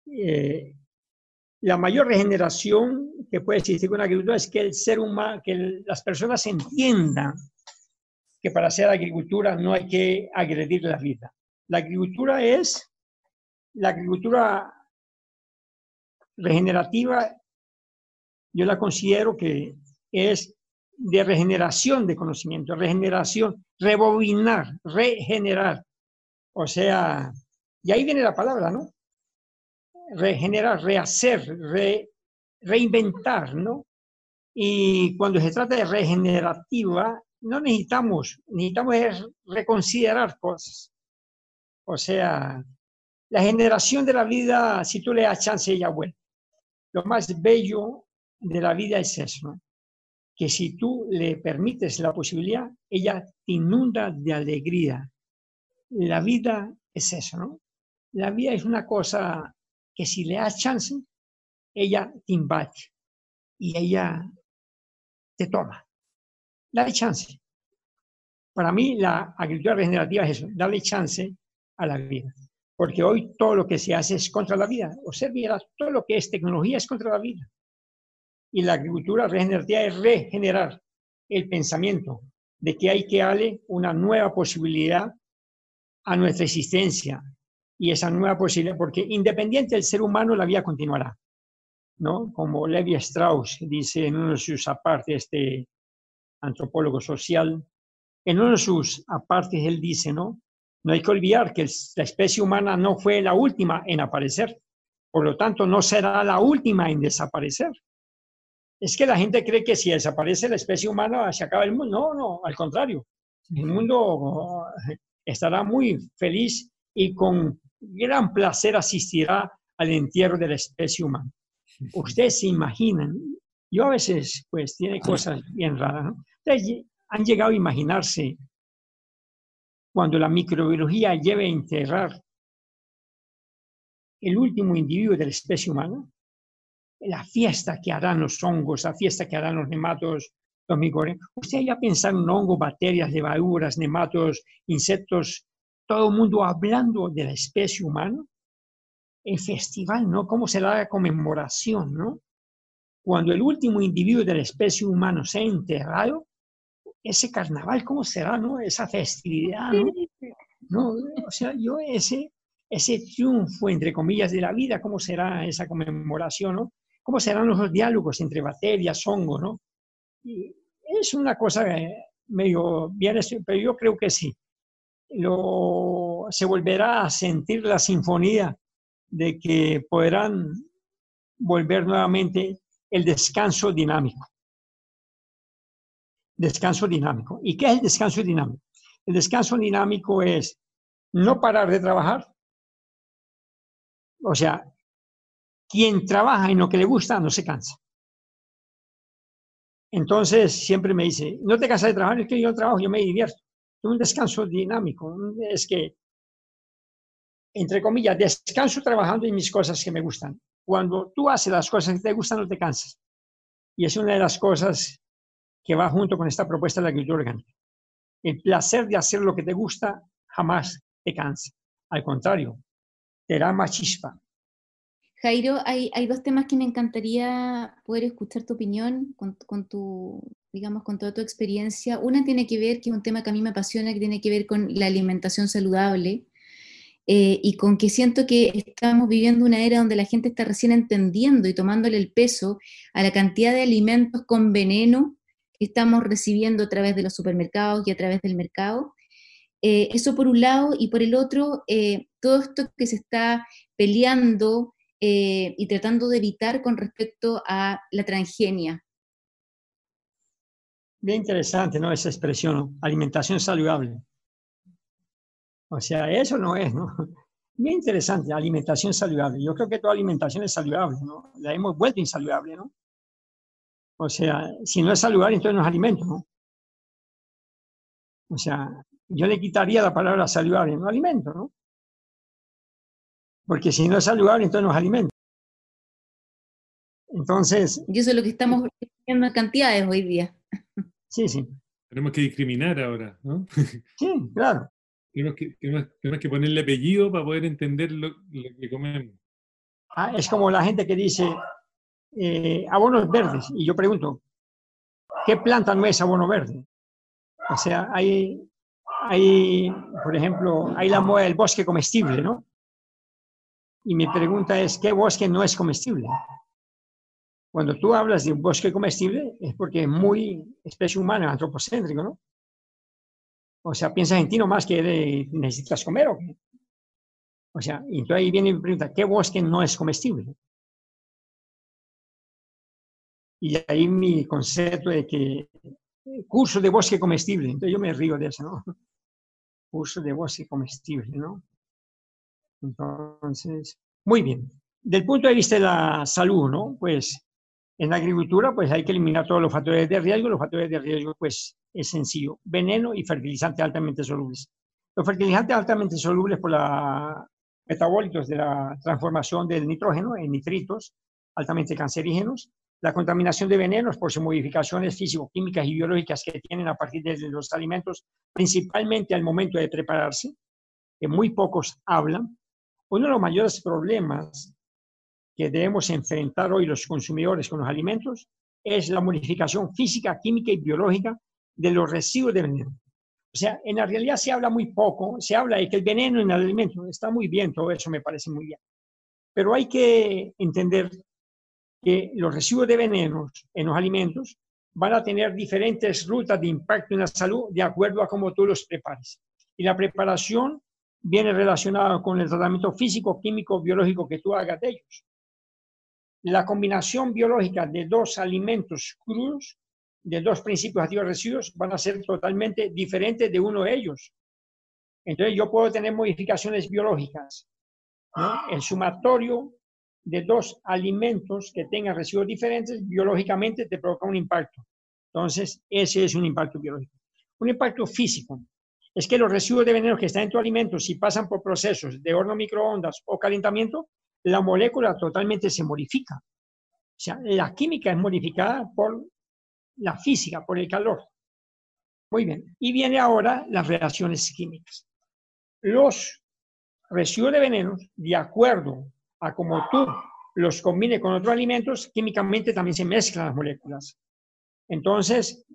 eh, la mayor regeneración que puede existir con la agricultura es que el ser humano, que el, las personas entiendan que para hacer agricultura no hay que agredir la vida. La agricultura es, la agricultura regenerativa, yo la considero que es de regeneración de conocimiento, regeneración, rebobinar, regenerar. O sea, y ahí viene la palabra, ¿no? Regenerar, rehacer, reinventar, ¿no? Y cuando se trata de regenerativa, no necesitamos, necesitamos reconsiderar cosas. O sea, la generación de la vida, si tú le das chance, ella vuelve. Lo más bello de la vida es eso, ¿no? que si tú le permites la posibilidad, ella te inunda de alegría. La vida es eso, ¿no? La vida es una cosa que si le das chance, ella te invade y ella te toma. Dale chance. Para mí la agricultura regenerativa es eso, darle chance a la vida. Porque hoy todo lo que se hace es contra la vida. Observa, todo lo que es tecnología es contra la vida. Y la agricultura regenerativa es regenerar el pensamiento de que hay que darle una nueva posibilidad a nuestra existencia. Y esa nueva posibilidad, porque independiente del ser humano, la vida continuará. ¿no? Como Levi Strauss dice en uno de sus apartes, este antropólogo social, en uno de sus apartes él dice, ¿no? No hay que olvidar que la especie humana no fue la última en aparecer, por lo tanto no será la última en desaparecer. Es que la gente cree que si desaparece la especie humana se acaba el mundo. No, no, al contrario. El mundo estará muy feliz y con gran placer asistirá al entierro de la especie humana. Ustedes se imaginan, yo a veces pues tiene cosas bien raras, ¿no? Ustedes han llegado a imaginarse cuando la microbiología lleve a enterrar el último individuo de la especie humana, la fiesta que harán los hongos, la fiesta que harán los nematos, los microorganismos. Ustedes ya pensaron en hongos, bacterias, levaduras, nematos, insectos, todo el mundo hablando de la especie humana. El festival, ¿no? ¿Cómo será la conmemoración, ¿no? Cuando el último individuo de la especie humana se ha enterrado, ese carnaval, ¿cómo será, no? Esa festividad, ¿no? ¿no? O sea, yo ese, ese triunfo, entre comillas, de la vida, ¿cómo será esa conmemoración, no? ¿Cómo serán los diálogos entre bacterias, hongos, no? Y es una cosa medio bien, pero yo creo que sí. Lo, se volverá a sentir la sinfonía de que podrán volver nuevamente el descanso dinámico descanso dinámico. ¿Y qué es el descanso dinámico? El descanso dinámico es no parar de trabajar. O sea, quien trabaja en lo que le gusta no se cansa. Entonces siempre me dice, no te cansas de trabajar, es que yo trabajo, yo me divierto. Es un descanso dinámico. Es que, entre comillas, descanso trabajando en mis cosas que me gustan. Cuando tú haces las cosas que te gustan, no te cansas. Y es una de las cosas que va junto con esta propuesta de la agricultura orgánica. El placer de hacer lo que te gusta jamás te cansa. Al contrario, te da más chispa. Jairo, hay, hay, dos temas que me encantaría poder escuchar tu opinión con, con, tu, digamos, con toda tu experiencia. Una tiene que ver, que es un tema que a mí me apasiona, que tiene que ver con la alimentación saludable eh, y con que siento que estamos viviendo una era donde la gente está recién entendiendo y tomándole el peso a la cantidad de alimentos con veneno estamos recibiendo a través de los supermercados y a través del mercado. Eh, eso por un lado, y por el otro, eh, todo esto que se está peleando y tratando de evitar con respecto a la transgenia. Bien interesante, ¿no? Esa expresión, alimentación saludable. O sea, eso no es, ¿no? Bien interesante, alimentación saludable. Yo creo que toda alimentación es saludable, ¿no? La hemos vuelto insaludable, ¿no? O sea, si no es saludable, entonces no es alimento, ¿no? O sea, yo le quitaría la palabra saludable, no alimento, ¿no? Porque si no es saludable, entonces no es alimento. Entonces... Y eso es lo que estamos viendo en cantidades hoy día. Sí, sí. Tenemos que discriminar ahora, ¿no? Sí, claro. Tenemos que, tenemos, que ponerle apellido para poder entender lo, que comemos. Ah, es como la gente que dice eh, abonos verdes. Y yo pregunto, ¿qué planta no es abono verde? O sea, hay, hay, por ejemplo, hay la moda del bosque comestible, ¿no? Y mi pregunta es, ¿qué bosque no es comestible? Cuando tú hablas de un bosque comestible es porque es muy especie humana, antropocéntrico, ¿no? O sea, piensas en ti nomás que necesitas comer o qué. O sea, y entonces ahí viene mi pregunta, ¿qué bosque no es comestible? Y ahí mi concepto de que curso de bosque comestible, entonces yo me río de eso, ¿no? Curso de bosque comestible, ¿no? Entonces, muy bien. Del punto de vista de la salud, ¿no? Pues en la agricultura, pues hay que eliminar todos los factores de riesgo. Los factores de riesgo, pues es sencillo. Veneno y fertilizantes altamente solubles. Los fertilizantes altamente solubles por la metabólitos de la transformación del nitrógeno en nitritos altamente cancerígenos, la contaminación de venenos por sus modificaciones físico-químicas y biológicas que tienen a partir de los alimentos, principalmente al momento de prepararse, que muy pocos hablan. Uno de los mayores problemas que debemos enfrentar hoy los consumidores con los alimentos es la modificación física, química y biológica de los residuos de veneno. O sea, en la realidad se habla muy poco, se habla de que el veneno en el alimento está muy bien, todo eso me parece muy bien. Pero hay que entender que los residuos de venenos en los alimentos van a tener diferentes rutas de impacto en la salud de acuerdo a cómo tú los prepares. Y la preparación viene relacionada con el tratamiento físico, químico, biológico que tú hagas de ellos la combinación biológica de dos alimentos crudos, de dos principios activos residuos, van a ser totalmente diferentes de uno de ellos. Entonces yo puedo tener modificaciones biológicas. El sumatorio de dos alimentos que tengan residuos diferentes, biológicamente te provoca un impacto. Entonces, ese es un impacto biológico. Un impacto físico es que los residuos de veneno que están en tu alimento, si pasan por procesos de horno microondas o calentamiento, la molécula totalmente se modifica. O sea, la química es modificada por la física, por el calor. Muy bien. Y viene ahora las reacciones químicas. Los residuos de venenos, de acuerdo a cómo tú los combines con otros alimentos, químicamente también se mezclan las moléculas. Entonces,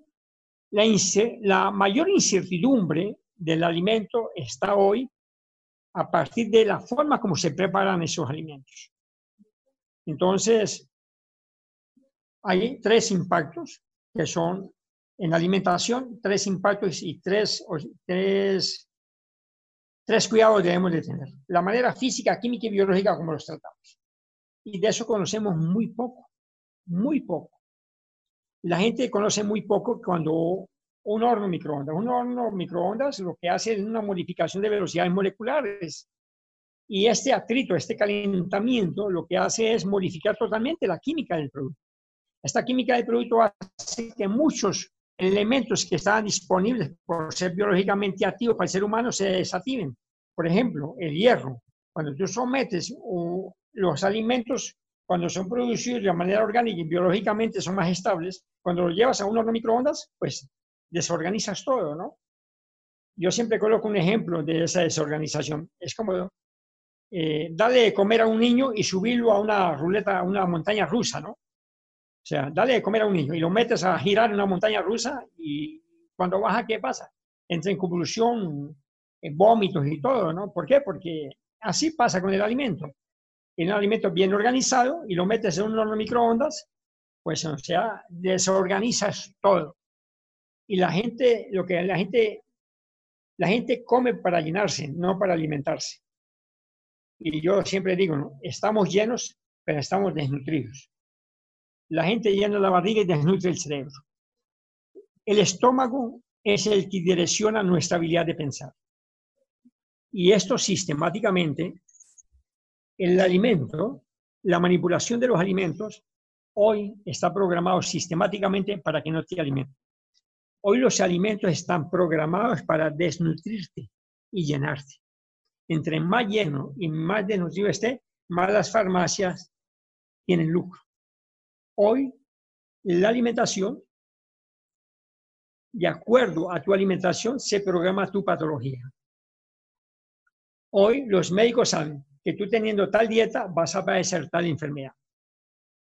la mayor incertidumbre del alimento está hoy a partir de la forma como se preparan esos alimentos. Entonces, hay tres impactos que son en alimentación, tres impactos y tres, tres, tres cuidados debemos de tener. La manera física, química y biológica como los tratamos. Y de eso conocemos muy poco, muy poco. La gente conoce muy poco cuando un horno microondas. Un horno microondas lo que hace es una modificación de velocidades moleculares. Y este atrito, este calentamiento, lo que hace es modificar totalmente la química del producto. Esta química del producto hace que muchos elementos que estaban disponibles por ser biológicamente activos para el ser humano se desactiven. Por ejemplo, el hierro. Cuando tú sometes los alimentos, cuando son producidos de manera orgánica y biológicamente son más estables, cuando los llevas a un horno microondas, pues desorganizas todo, ¿no? Yo siempre coloco un ejemplo de esa desorganización. Es como eh, darle de comer a un niño y subirlo a una ruleta, a una montaña rusa, ¿no? O sea, dale de comer a un niño y lo metes a girar en una montaña rusa y cuando baja, ¿qué pasa? Entra en convulsión, en vómitos y todo, ¿no? ¿Por qué? Porque así pasa con el alimento. En un alimento bien organizado y lo metes en un horno microondas, pues o sea, desorganizas todo. Y la gente, lo que la gente La gente come para llenarse, no para alimentarse. Y yo siempre digo, ¿no? estamos llenos, pero estamos desnutridos. La gente llena la barriga y desnutre el cerebro. El estómago es el que direcciona nuestra habilidad de pensar. Y esto sistemáticamente, el alimento, la manipulación de los alimentos, hoy está programado sistemáticamente para que no te alimente. Hoy los alimentos están programados para desnutrirte y llenarte. Entre más lleno y más desnutrido esté, más las farmacias tienen lucro. Hoy la alimentación, de acuerdo a tu alimentación, se programa tu patología. Hoy los médicos saben que tú teniendo tal dieta vas a padecer tal enfermedad.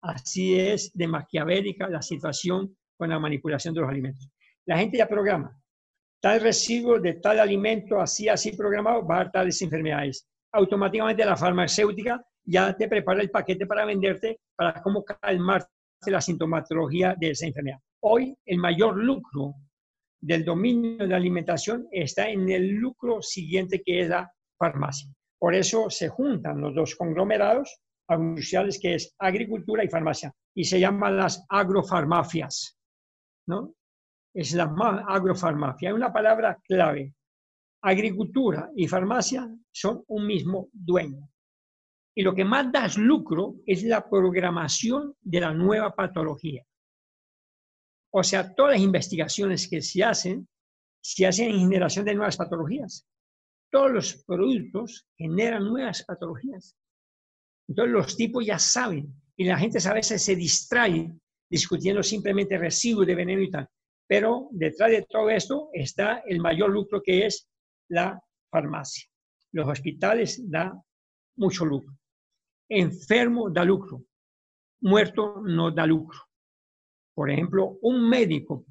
Así es de maquiavélica la situación con la manipulación de los alimentos. La gente ya programa. Tal residuo de tal alimento, así, así programado, va a dar tales enfermedades. Automáticamente la farmacéutica ya te prepara el paquete para venderte, para cómo calmarte la sintomatología de esa enfermedad. Hoy el mayor lucro del dominio de la alimentación está en el lucro siguiente que es la farmacia. Por eso se juntan los dos conglomerados industriales que es agricultura y farmacia y se llaman las agrofarmacias, ¿no? es la agrofarmacia. Hay una palabra clave. Agricultura y farmacia son un mismo dueño. Y lo que más da lucro es la programación de la nueva patología. O sea, todas las investigaciones que se hacen, se hacen en generación de nuevas patologías. Todos los productos generan nuevas patologías. Entonces los tipos ya saben y la gente a veces se distrae discutiendo simplemente residuos de veneno y tal. Pero detrás de todo esto está el mayor lucro que es la farmacia. Los hospitales dan mucho lucro. Enfermo da lucro. Muerto no da lucro. Por ejemplo, un médico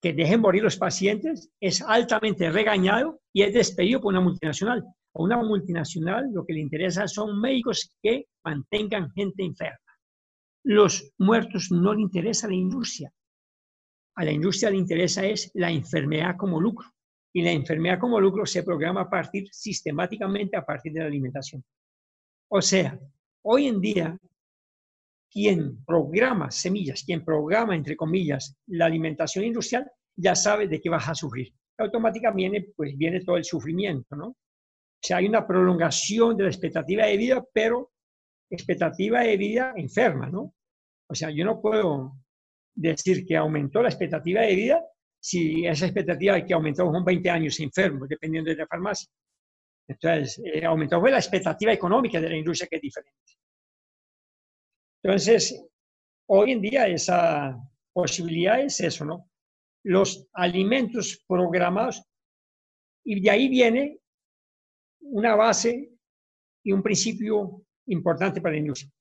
que deje morir los pacientes es altamente regañado y es despedido por una multinacional. A una multinacional lo que le interesa son médicos que mantengan gente enferma. Los muertos no le interesa la industria a la industria le interesa es la enfermedad como lucro. Y la enfermedad como lucro se programa a partir sistemáticamente a partir de la alimentación. O sea, hoy en día, quien programa semillas, quien programa, entre comillas, la alimentación industrial, ya sabe de qué vas a sufrir. Automáticamente, pues viene todo el sufrimiento, ¿no? O sea, hay una prolongación de la expectativa de vida, pero expectativa de vida enferma, ¿no? O sea, yo no puedo decir que aumentó la expectativa de vida si esa expectativa es que aumentó con 20 años enfermos, dependiendo de la farmacia. Entonces, eh, aumentó la expectativa económica de la industria, que es diferente. Entonces, hoy en día esa posibilidad es eso, ¿no? Los alimentos programados, y de ahí viene una base y un principio importante para la industria.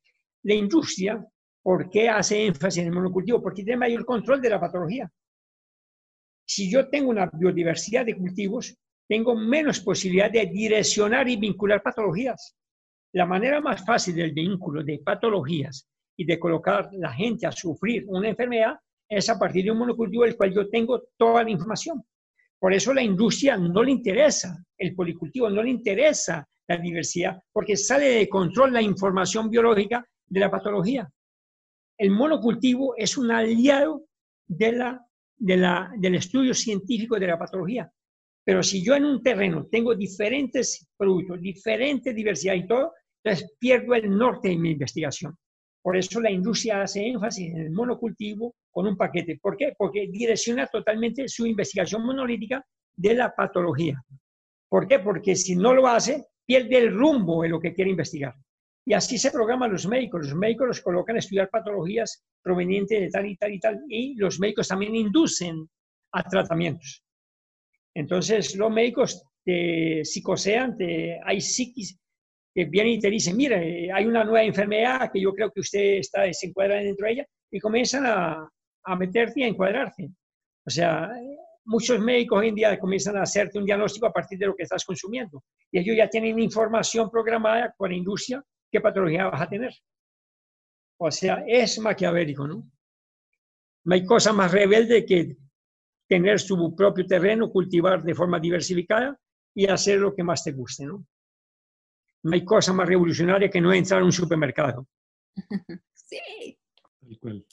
La industria ¿Por qué hace énfasis en el monocultivo? Porque tiene mayor control de la patología. Si yo tengo una biodiversidad de cultivos, tengo menos posibilidad de direccionar y vincular patologías. La manera más fácil del vínculo de patologías y de colocar la gente a sufrir una enfermedad es a partir de un monocultivo del cual yo tengo toda la información. Por eso la industria no le interesa el policultivo, no le interesa la diversidad, porque sale de control la información biológica de la patología el monocultivo es un aliado del estudio científico de la patología. Pero si yo en un terreno tengo diferentes productos, diferente diversidad y todo, entonces pierdo el norte de mi investigación. Por eso la industria hace énfasis en el monocultivo con un paquete. ¿Por qué? Porque direcciona totalmente su investigación monolítica de la patología. ¿Por qué? Porque si no lo hace, pierde el rumbo en lo que quiere investigar. Y así se programan los médicos. Los médicos los colocan a estudiar patologías provenientes de tal y tal y tal. Y los médicos también inducen a tratamientos. Entonces, los médicos te psicosean, te, hay psiquis que vienen y te dicen, mire, hay una nueva enfermedad que yo creo que usted está, se encuadra dentro de ella, y comienzan a, a meterte y a encuadrarte. O sea, muchos médicos hoy en día comienzan a hacerte un diagnóstico a partir de lo que estás consumiendo. Y ellos ya tienen información programada con la industria qué patología vas a tener. O sea, es maquiavélico, ¿no? No hay cosa más rebelde que tener su propio terreno, cultivar de forma diversificada y hacer lo que más te guste, ¿no? No hay cosa más revolucionaria que no entrar a un supermercado. Sí. Tal cual.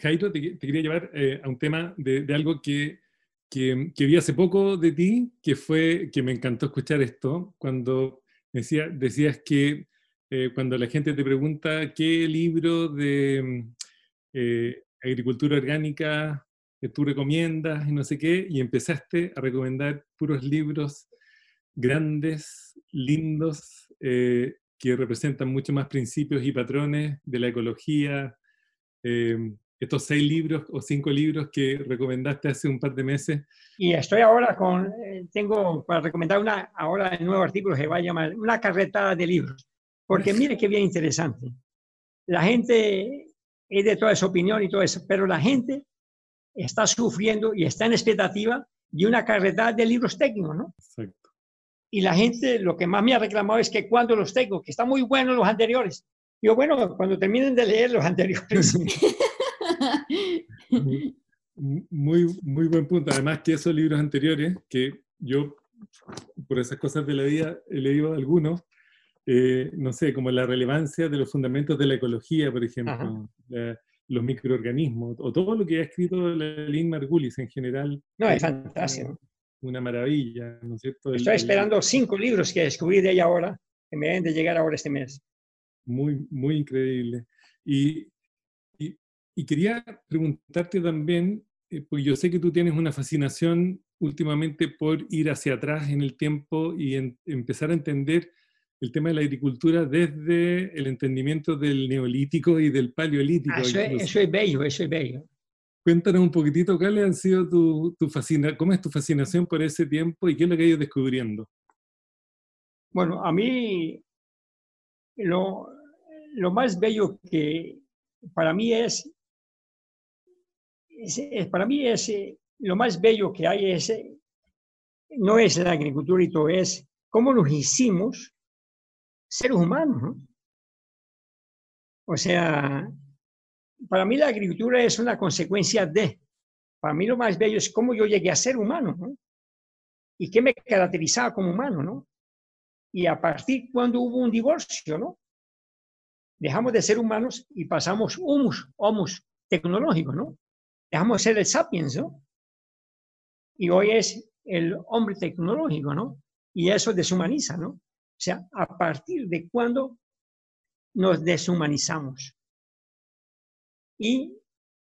Jairo, te, quería llevar eh, a un tema de, algo que, que, vi hace poco de ti, que fue que me encantó escuchar esto, cuando decía, decías que eh, cuando la gente te pregunta qué libro de eh, agricultura orgánica tú recomiendas y no sé qué, y empezaste a recomendar puros libros grandes, lindos, eh, que representan mucho más principios y patrones de la ecología. estos seis libros o cinco libros que recomendaste hace un par de meses. Y estoy ahora con, tengo para recomendar una, ahora el nuevo artículo que va a llamar Una carretada de libros. Porque mire qué bien interesante. La gente es de toda esa opinión y todo eso, pero la gente está sufriendo y está en expectativa de una carrera de libros técnicos, ¿no? Exacto. Y la gente lo que más me ha reclamado es que cuando los tengo, que están muy buenos los anteriores. Yo, bueno, cuando terminen de leer los anteriores. muy, muy buen punto. Además que esos libros anteriores, que yo por esas cosas de la vida he leído algunos, eh, no sé, como la relevancia de los fundamentos de la ecología, por ejemplo, los microorganismos, o todo lo que ha escrito Lynn Margulis en general. No, es fantástico. Una maravilla, ¿no es cierto? Estoy esperando cinco libros que descubrí de ella ahora, que me deben de llegar ahora este mes. Muy, muy increíble. Y, y, quería preguntarte también, eh, porque yo sé que tú tienes una fascinación últimamente por ir hacia atrás en el tiempo y empezar a entender el tema de la agricultura desde el entendimiento del neolítico y del paleolítico. Ah, eso, es, bello, eso es bello. Cuéntanos un poquitito, ¿cuál ha sido tu, tu fascinación, cómo es tu fascinación por ese tiempo y qué es lo que has ido descubriendo? Bueno, a mí lo, lo más bello que para mí es, para mí es, eh, lo más bello que hay es, eh, no es la agricultura y todo, es cómo nos hicimos seres humanos. ¿no? O sea, para mí la agricultura es una consecuencia de, para mí lo más bello es cómo yo llegué a ser humano, ¿no? Y qué me caracterizaba como humano, ¿no? Y a partir cuando hubo un divorcio, ¿no? Dejamos de ser humanos y pasamos humus, homus tecnológico, ¿no? Dejamos de ser el sapiens, ¿no? Y hoy es el hombre tecnológico, ¿no? Y eso deshumaniza, ¿no? O sea, a partir de cuando nos deshumanizamos. Y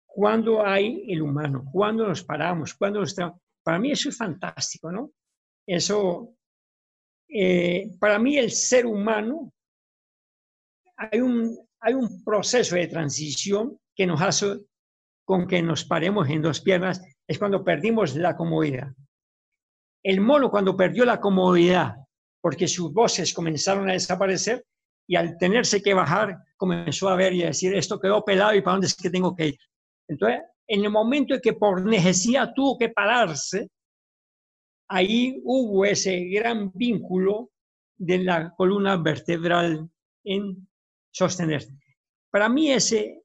cuando hay el humano, cuando nos paramos, cuando nos... Para mí eso es fantástico, ¿no? Eso, eh, para mí el ser humano, hay un, hay un proceso de transición que nos hace con que nos paremos en dos piernas, es cuando perdimos la comodidad. El mono cuando perdió la comodidad porque sus voces comenzaron a desaparecer y al tenerse que bajar comenzó a ver y a decir, esto quedó pelado y para dónde es que tengo que ir. Entonces, en el momento en que por necesidad tuvo que pararse, ahí hubo ese gran vínculo de la columna vertebral en sostenerse. Para mí ese,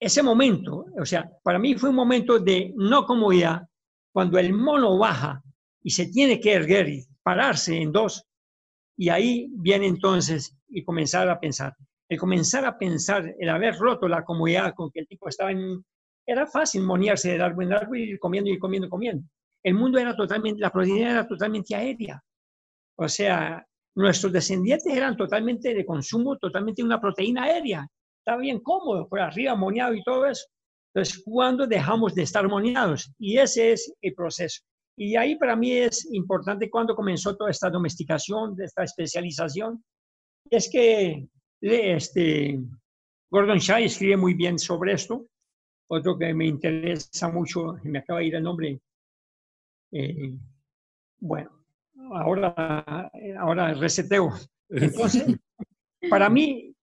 ese momento, o sea, para mí fue un momento de no comodidad, cuando el mono baja y se tiene que erguer y pararse en dos, y ahí viene entonces y comenzar a pensar. El comenzar a pensar, el haber roto la comodidad con que el tipo estaba en... Era fácil monearse de árbol en árbol y ir comiendo y comiendo y comiendo. El mundo era totalmente, la proteína era totalmente aérea. O sea, nuestros descendientes eran totalmente de consumo, totalmente una proteína aérea. Estaba bien cómodo, por arriba moneado y todo eso. Entonces, ¿cuándo dejamos de estar moneados? Y ese es el proceso. Y ahí para mí es importante cuando comenzó toda esta domesticación, esta especialización, es que este, Gordon Shai escribe muy bien sobre esto. Otro que me interesa mucho, me acaba de ir el nombre, eh, bueno, ahora, ahora reseteo. Entonces, para mí,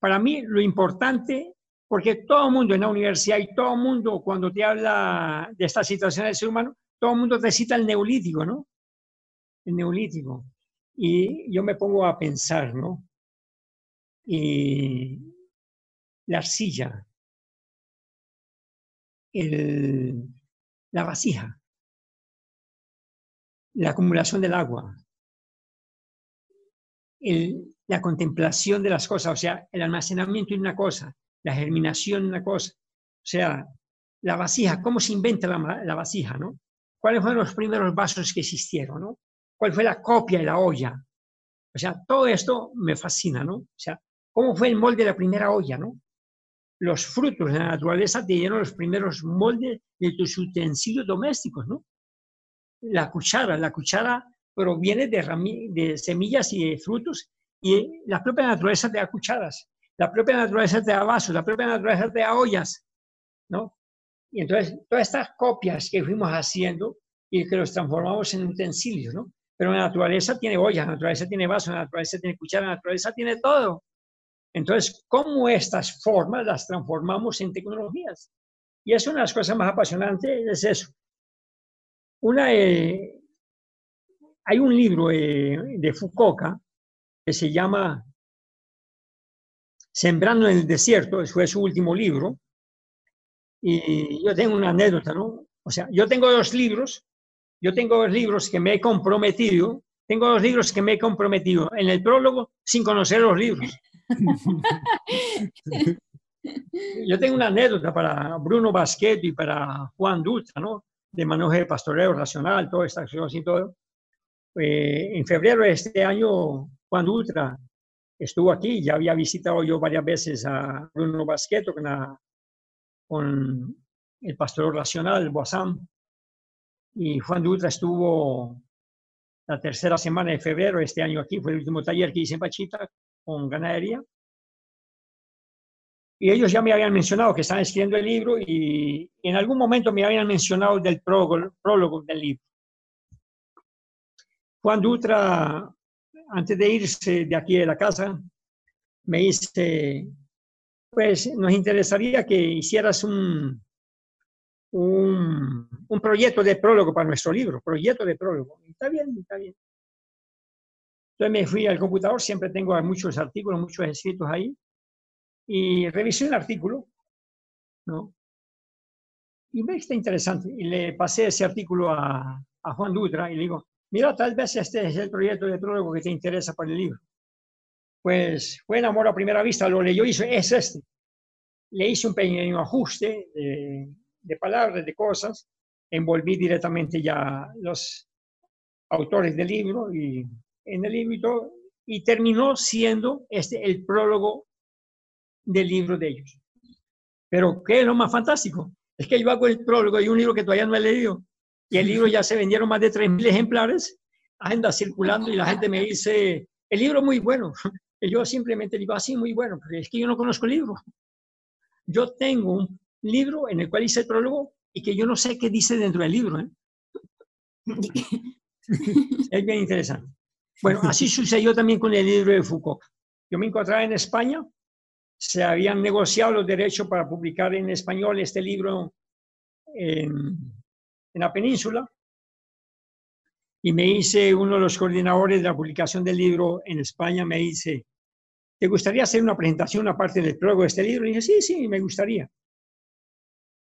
para mí lo importante, porque todo el mundo en la universidad y todo el mundo cuando te habla de esta situación del ser humano, todo el mundo te cita el neolítico, ¿no? El neolítico. Y yo me pongo a pensar, ¿no? Y la arcilla, el, la vasija, la acumulación del agua, la contemplación de las cosas, o sea, el almacenamiento de una cosa, la germinación de una cosa, o sea, la vasija, cómo se inventa la vasija, ¿no? ¿Cuáles fueron los primeros vasos que existieron, no? ¿Cuál fue la copia de la olla? O sea, todo esto me fascina, ¿no? O sea, ¿cómo fue el molde de la primera olla, no? Los frutos de la naturaleza te dieron los primeros moldes de tus utensilios domésticos, ¿no? La cuchara, la cuchara proviene de, de semillas y de frutos y la propia naturaleza te da cucharas, la propia naturaleza te da vasos, la propia naturaleza te da ollas, ¿no? Y entonces, todas estas copias que fuimos haciendo y que los transformamos en utensilios, ¿no? Pero la naturaleza tiene ollas, la naturaleza tiene vasos, la naturaleza tiene cuchara, la naturaleza tiene todo. Entonces, ¿cómo estas formas las transformamos en tecnologías? Y es una de las cosas más apasionantes, es eso. Una, eh, hay un libro eh, de Foucault que se llama Sembrando en el desierto, fue su último libro, y yo tengo una anécdota, ¿no? O sea, yo tengo dos libros, yo tengo dos libros que me he comprometido, tengo dos libros que me he comprometido en el prólogo sin conocer los libros. yo tengo una anécdota para Bruno Basquet y para Juan Dutra, ¿no? De manejo de pastoreo racional, toda esta acción y todo. Eh, en febrero de este año, Juan Dutra estuvo aquí, ya había visitado yo varias veces a Bruno Basquet con la con el pastor racional, Boazán, y Juan Dutra estuvo la tercera semana de febrero este año aquí, fue el último taller que hice en Pachita con ganadería. Y ellos ya me habían mencionado que estaban escribiendo el libro y en algún momento me habían mencionado del prólogo, prólogo del libro. Juan Dutra, antes de irse de aquí de la casa, me dice, pues nos interesaría que hicieras un, un, proyecto de prólogo para nuestro libro, proyecto de prólogo. Está bien, está bien. Entonces me fui al computador, siempre tengo muchos artículos, muchos escritos ahí, y revisé el artículo, ¿no? Y me está interesante. Y le pasé ese artículo a, a Juan Dutra y le digo, mira, tal vez este es el proyecto de prólogo que te interesa para el libro pues fue en amor a primera vista, lo leyó y dice, es este. Le hice un pequeño ajuste de, palabras, de cosas, envolví directamente ya los autores del libro y en el libro y todo, y terminó siendo este el prólogo del libro de ellos. Pero ¿qué es lo más fantástico? Es que yo hago el prólogo de un libro que todavía no he leído y el libro ya se vendieron más de 3.000 ejemplares, anda circulando y la gente me dice, el libro es muy bueno, y yo simplemente digo, así, ah, muy bueno, pero es que yo no conozco el libro. Yo tengo un libro en el cual hice el prólogo y que yo no sé qué dice dentro del libro. ¿eh? es bien interesante. Bueno, así sucedió también con el libro de Foucault. Yo me encontraba en España, se habían negociado los derechos para publicar en español este libro en, en la península, y me dice uno de los coordinadores de la publicación del libro en España, me dice, ¿te gustaría hacer una presentación aparte del prólogo de este libro? Y dije, sí, sí, me gustaría.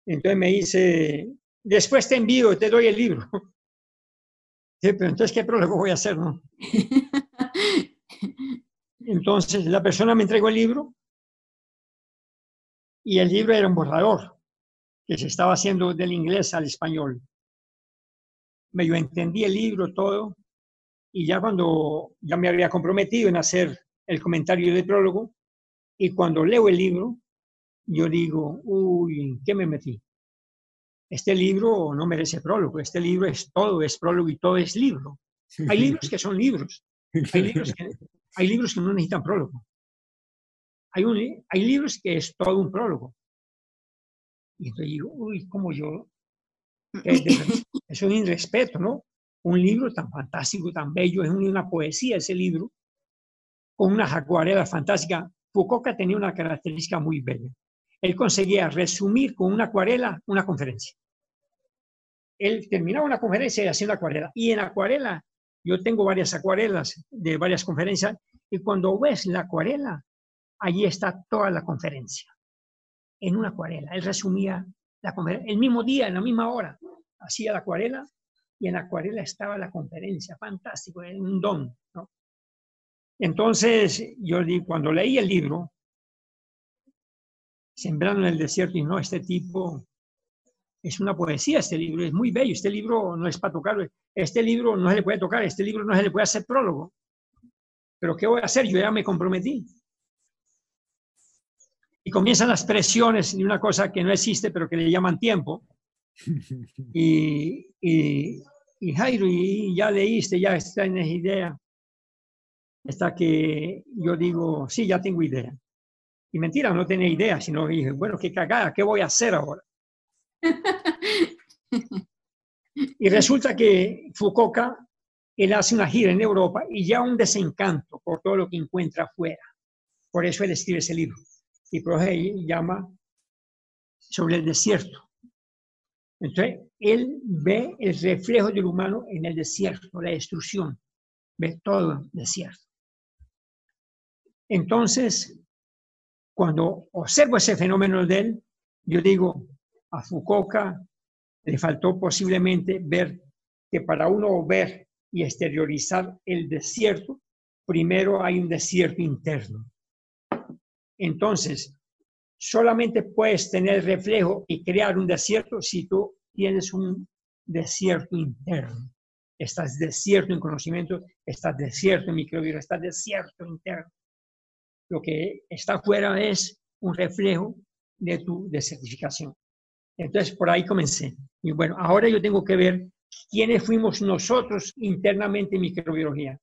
Entonces me dice, después te envío, te doy el libro. Pero entonces, ¿qué prólogo voy a hacer, no? Entonces, la persona me entregó el libro y el libro era un borrador que se estaba haciendo del inglés al español. Me yo entendí el libro, todo, y ya cuando ya me había comprometido en hacer el comentario del prólogo y cuando leo el libro, yo digo, uy, ¿qué me metí? Este libro no merece prólogo, este libro es todo, es prólogo y todo es libro. Hay libros que son libros, hay libros que, no necesitan prólogo. Hay, hay libros que es todo un prólogo. Y entonces digo, uy, como yo, es un irrespeto, ¿no? Un libro tan fantástico, tan bello, es una poesía ese libro, con unas acuarelas fantásticas. Foucault tenía una característica muy bella. Él conseguía resumir con una acuarela una conferencia. Él terminaba una conferencia y una acuarela. Y en acuarela, yo tengo varias acuarelas de varias conferencias, y cuando ves la acuarela, allí está toda la conferencia. En una acuarela. Él resumía la conferencia el mismo día, en la misma hora. hacía la acuarela y en la acuarela estaba la conferencia, fantástico, era un don. ¿no? Entonces, yo di- cuando leí el libro, Sembrando en el desierto, y no, este tipo es una poesía, este libro es muy bello, este libro no es para tocarlo, este libro no se le puede tocar, este libro no se le puede hacer prólogo. Pero ¿qué voy a hacer? Yo ya me comprometí. Y comienzan las presiones de una cosa que no existe, pero que le llaman tiempo. Y, y, y Jairo, y ya leíste, ya tienes idea. Hasta que yo digo, sí, ya tengo idea. Y mentira, no tenía idea, sino dije, bueno, qué cagada, ¿qué voy a hacer ahora? Y resulta que Fukuoka, él hace una gira en Europa y ya un desencanto por todo lo que encuentra afuera. Por eso él escribe ese libro. Y por llama sobre el desierto. Entonces, él ve el reflejo del humano en el desierto, la destrucción. Ve todo el desierto. Entonces, cuando observo ese fenómeno de él, yo digo, a Fukuoka le faltó posiblemente ver que para uno ver y exteriorizar el desierto, primero hay un desierto interno. Entonces, solamente puedes tener reflejo y crear un desierto si tú tienes un desierto interno. Estás desierto en conocimiento, estás desierto en microbioma, estás desierto interno. Lo que está afuera es un reflejo de tu desertificación. Entonces, por ahí comencé. Y bueno, ahora yo tengo que ver quiénes fuimos nosotros internamente en microbiología.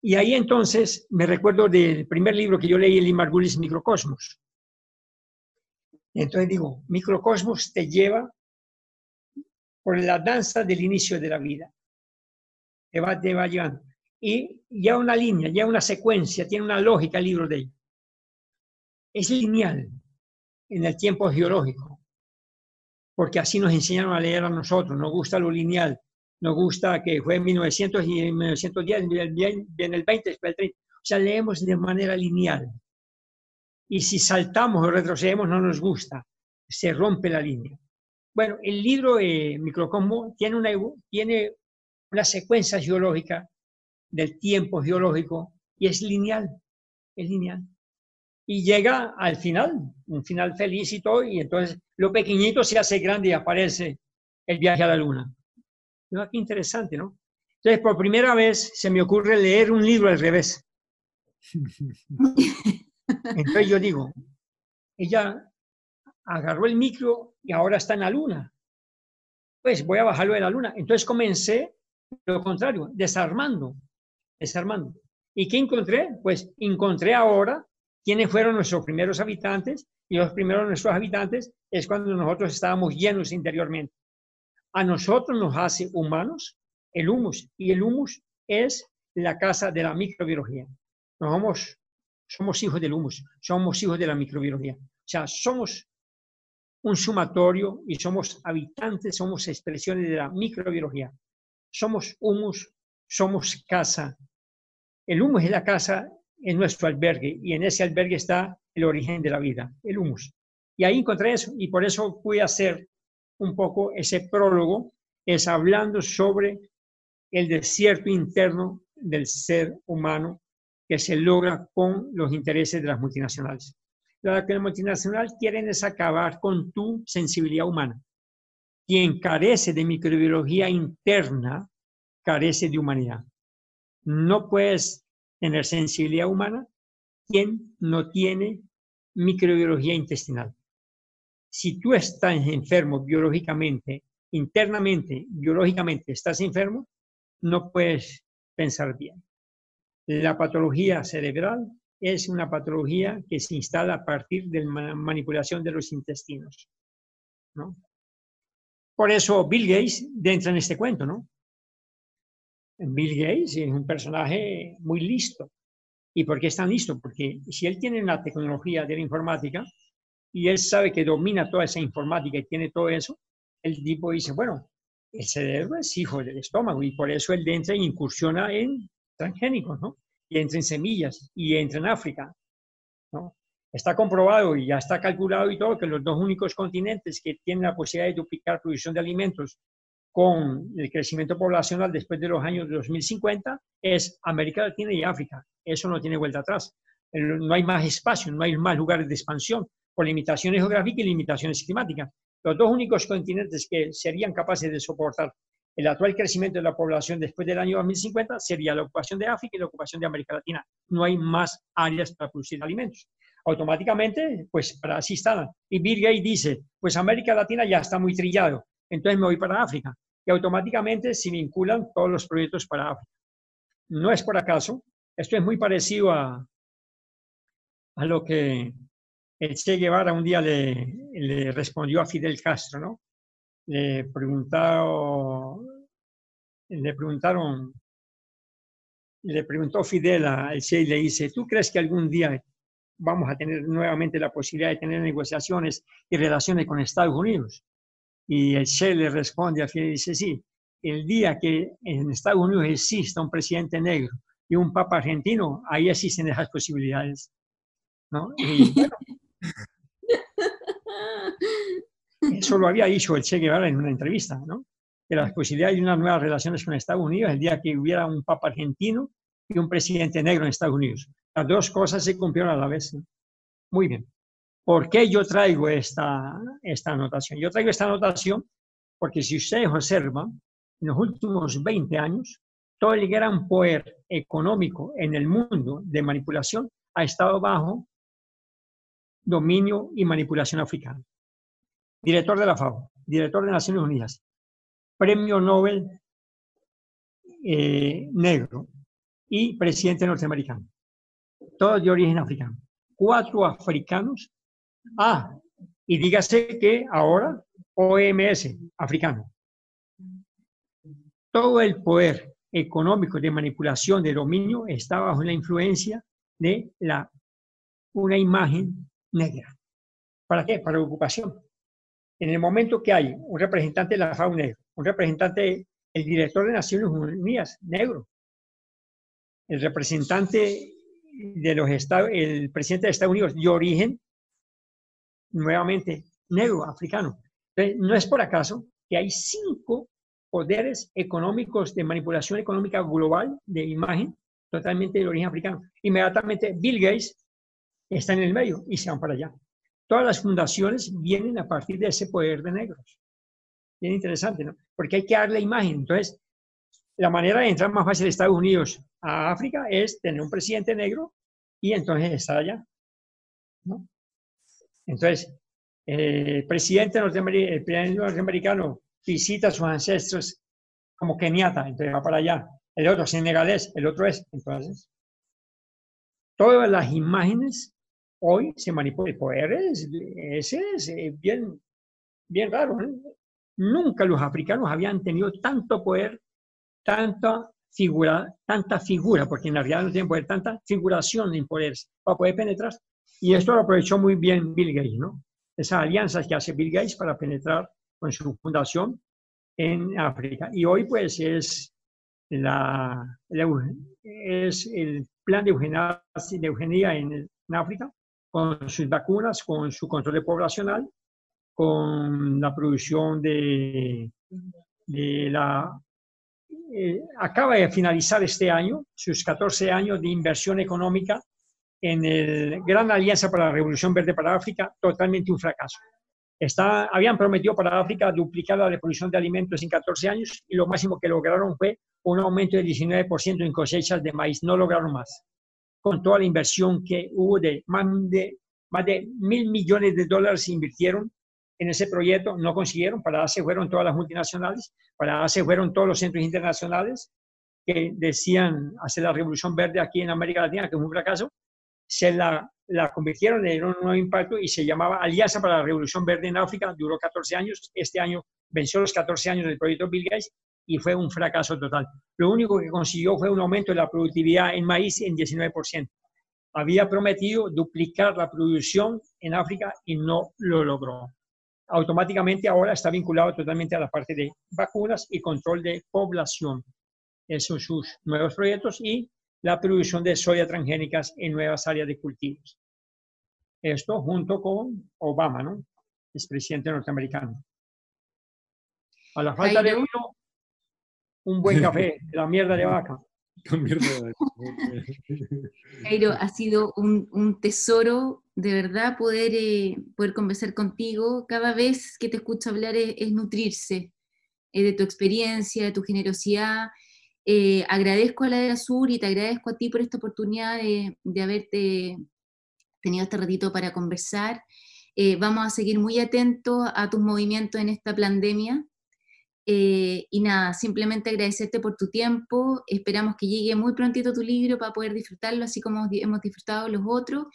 Y ahí entonces me recuerdo del primer libro que yo leí, el Margulis Microcosmos. Entonces digo, Microcosmos te lleva por la danza del inicio de la vida. Te te va llevando. Y ya una línea, ya una secuencia, tiene una lógica el libro de él. Es lineal en el tiempo geológico, porque así nos enseñaron a leer a nosotros, nos gusta lo lineal, nos gusta que fue en 1900 y en 1910, en el 20, después el 30. O sea, leemos de manera lineal. Y si saltamos o retrocedemos, no nos gusta, se rompe la línea. Bueno, el libro eh, Microcosmo tiene una, tiene una secuencia geológica del tiempo geológico y es lineal, es lineal. Y llega al final, un final feliz y todo, y entonces lo pequeñito se hace grande y aparece el viaje a la luna. ¿No? Qué interesante, ¿no? Entonces, por primera vez se me ocurre leer un libro al revés. Entonces yo digo, ella agarró el micro y ahora está en la luna. Pues voy a bajarlo de la luna. Entonces comencé lo contrario, desarmando, desarmando. ¿Y qué encontré? Pues encontré ahora quiénes fueron nuestros primeros habitantes y los primeros nuestros habitantes es cuando nosotros estábamos llenos interiormente. A nosotros nos hace humanos el humus y el humus es la casa de la microbiología. Nos somos, somos hijos del humus, somos hijos de la microbiología. O sea, somos un sumatorio y somos habitantes, somos expresiones de la microbiología. Somos humus, somos casa. El humus es la casa, es nuestro albergue y en ese albergue está el origen de la vida, el humus. Y ahí encontré eso y por eso pude hacer un poco ese prólogo, es hablando sobre el desierto interno del ser humano que se logra con los intereses de las multinacionales. Lo que las multinacionales quieren es acabar con tu sensibilidad humana. Quien carece de microbiología interna, carece de humanidad. No puedes tener sensibilidad humana quien no tiene microbiología intestinal. Si tú estás enfermo biológicamente, internamente, biológicamente estás enfermo, no puedes pensar bien. La patología cerebral es una patología que se instala a partir de la manipulación de los intestinos. ¿no? Por eso Bill Gates entra en este cuento, ¿no? Bill Gates es un personaje muy listo. ¿Y por qué es tan listo? Porque si él tiene la tecnología de la informática y él sabe que domina toda esa informática y tiene todo eso, el tipo dice, bueno, el cerebro es hijo del estómago y por eso él entra e incursiona en transgénicos, ¿no? Y entra en semillas y entra en África, ¿no? Está comprobado y ya está calculado y todo que los dos únicos continentes que tienen la posibilidad de duplicar producción de alimentos con el crecimiento poblacional después de los años 2050 es América Latina y África. Eso no tiene vuelta atrás. No hay más espacio, no hay más lugares de expansión por limitaciones geográficas y limitaciones climáticas. Los dos únicos continentes que serían capaces de soportar el actual crecimiento de la población después del año 2050 sería la ocupación de África y la ocupación de América Latina. No hay más áreas para producir alimentos. Automáticamente, pues para así están. Y Bill Gates dice, pues América Latina ya está muy trillado, entonces me voy para África. Y automáticamente se vinculan todos los proyectos para África. No es por acaso, esto es muy parecido a, lo que el Che Guevara un día le, le respondió a Fidel Castro, ¿no? Le preguntaron, le preguntaron, le preguntó Fidel al Che y le dice, ¿tú crees que algún día vamos a tener nuevamente la posibilidad de tener negociaciones y relaciones con Estados Unidos? Y el Che le responde a Fidel y dice, sí, el día que en Estados Unidos exista un presidente negro y un papa argentino, ahí existen esas posibilidades. ¿no? Y bueno, eso lo había dicho el Che Guevara en una entrevista, ¿no? Que las posibilidades de unas nuevas relaciones con Estados Unidos el día que hubiera un papa argentino y un presidente negro en Estados Unidos. Las dos cosas se cumplieron a la vez. Muy bien. ¿Por qué yo traigo esta, esta anotación? Yo traigo esta anotación porque si ustedes observan, en los últimos 20 años, todo el gran poder económico en el mundo de manipulación ha estado bajo dominio y manipulación africana. Director de la FAO, director de Naciones Unidas, premio Nobel eh, negro y presidente norteamericano. Todos de origen africano. Cuatro africanos. Ah, y dígase que ahora OMS, africano. Todo el poder económico de manipulación de dominio está bajo la influencia de la, una imagen negra. ¿Para qué? Para ocupación. En el momento que hay un representante de la FAO negro, un representante, el director de Naciones Unidas negro, el representante de los Estados, el presidente de Estados Unidos de origen, nuevamente negro, africano. no es por acaso que hay cinco poderes económicos de manipulación económica global de imagen totalmente de origen africano. Inmediatamente Bill Gates está en el medio y se van para allá. Todas las fundaciones vienen a partir de ese poder de negros. Bien interesante, ¿no? Porque hay que darle imagen. Entonces, la manera de entrar más fácil de Estados Unidos a África es tener un presidente negro y entonces estar allá. ¿no? Entonces, el presidente norteamericano visita a sus ancestros como keniata, entonces va para allá. El otro senegalés, el otro es. Entonces, todas las imágenes hoy se manipula el poder, ese es eh, bien, bien raro. Nunca los africanos habían tenido tanto poder, tanta figura, tanta figura, porque en realidad no tienen poder, tanta figuración en poder para poder penetrar. Y esto lo aprovechó muy bien Bill Gates, ¿no? Esas alianzas que hace Bill Gates para penetrar con su fundación en África. Y hoy pues es, la, el plan de eugenia, de en, África con sus vacunas, con su control poblacional, con la producción de, de la... Eh, acaba de finalizar este año sus 14 años de inversión económica en el Gran Alianza para la Revolución Verde para África, totalmente un fracaso. Está, habían prometido para África duplicar la producción de alimentos en 14 años y lo máximo que lograron fue un aumento del 19% en cosechas de maíz. No lograron más con toda la inversión que hubo de más de, más de mil millones de dólares se invirtieron en ese proyecto, no consiguieron, para se fueron todas las multinacionales, para se fueron todos los centros internacionales que decían hacer la revolución verde aquí en América Latina, que es un fracaso, se la, la convirtieron en un nuevo impacto y se llamaba Alianza para la Revolución Verde en África, duró 14 años, este año venció los 14 años del proyecto Bill Gates y fue un fracaso total. Lo único que consiguió fue un aumento de la productividad en maíz en 19%. Había prometido duplicar la producción en África y no lo logró. Automáticamente ahora está vinculado totalmente a la parte de vacunas y control de población. Esos son sus nuevos proyectos y la producción de soya transgénicas en nuevas áreas de cultivos. Esto junto con Obama, ¿no? Es presidente norteamericano. A la falta de uno, un buen café, la mierda de vaca. Jairo, ha sido un, tesoro de verdad poder, eh, poder conversar contigo. Cada vez que te escucho hablar es, nutrirse eh, de tu experiencia, de tu generosidad. Eh, agradezco a la de Sur y te agradezco a ti por esta oportunidad de, de haberte tenido este ratito para conversar. vamos a seguir muy atentos a tus movimientos en esta pandemia. Eh, y nada, simplemente agradecerte por tu tiempo. Esperamos que llegue muy prontito tu libro para poder disfrutarlo, así como hemos disfrutado los otros.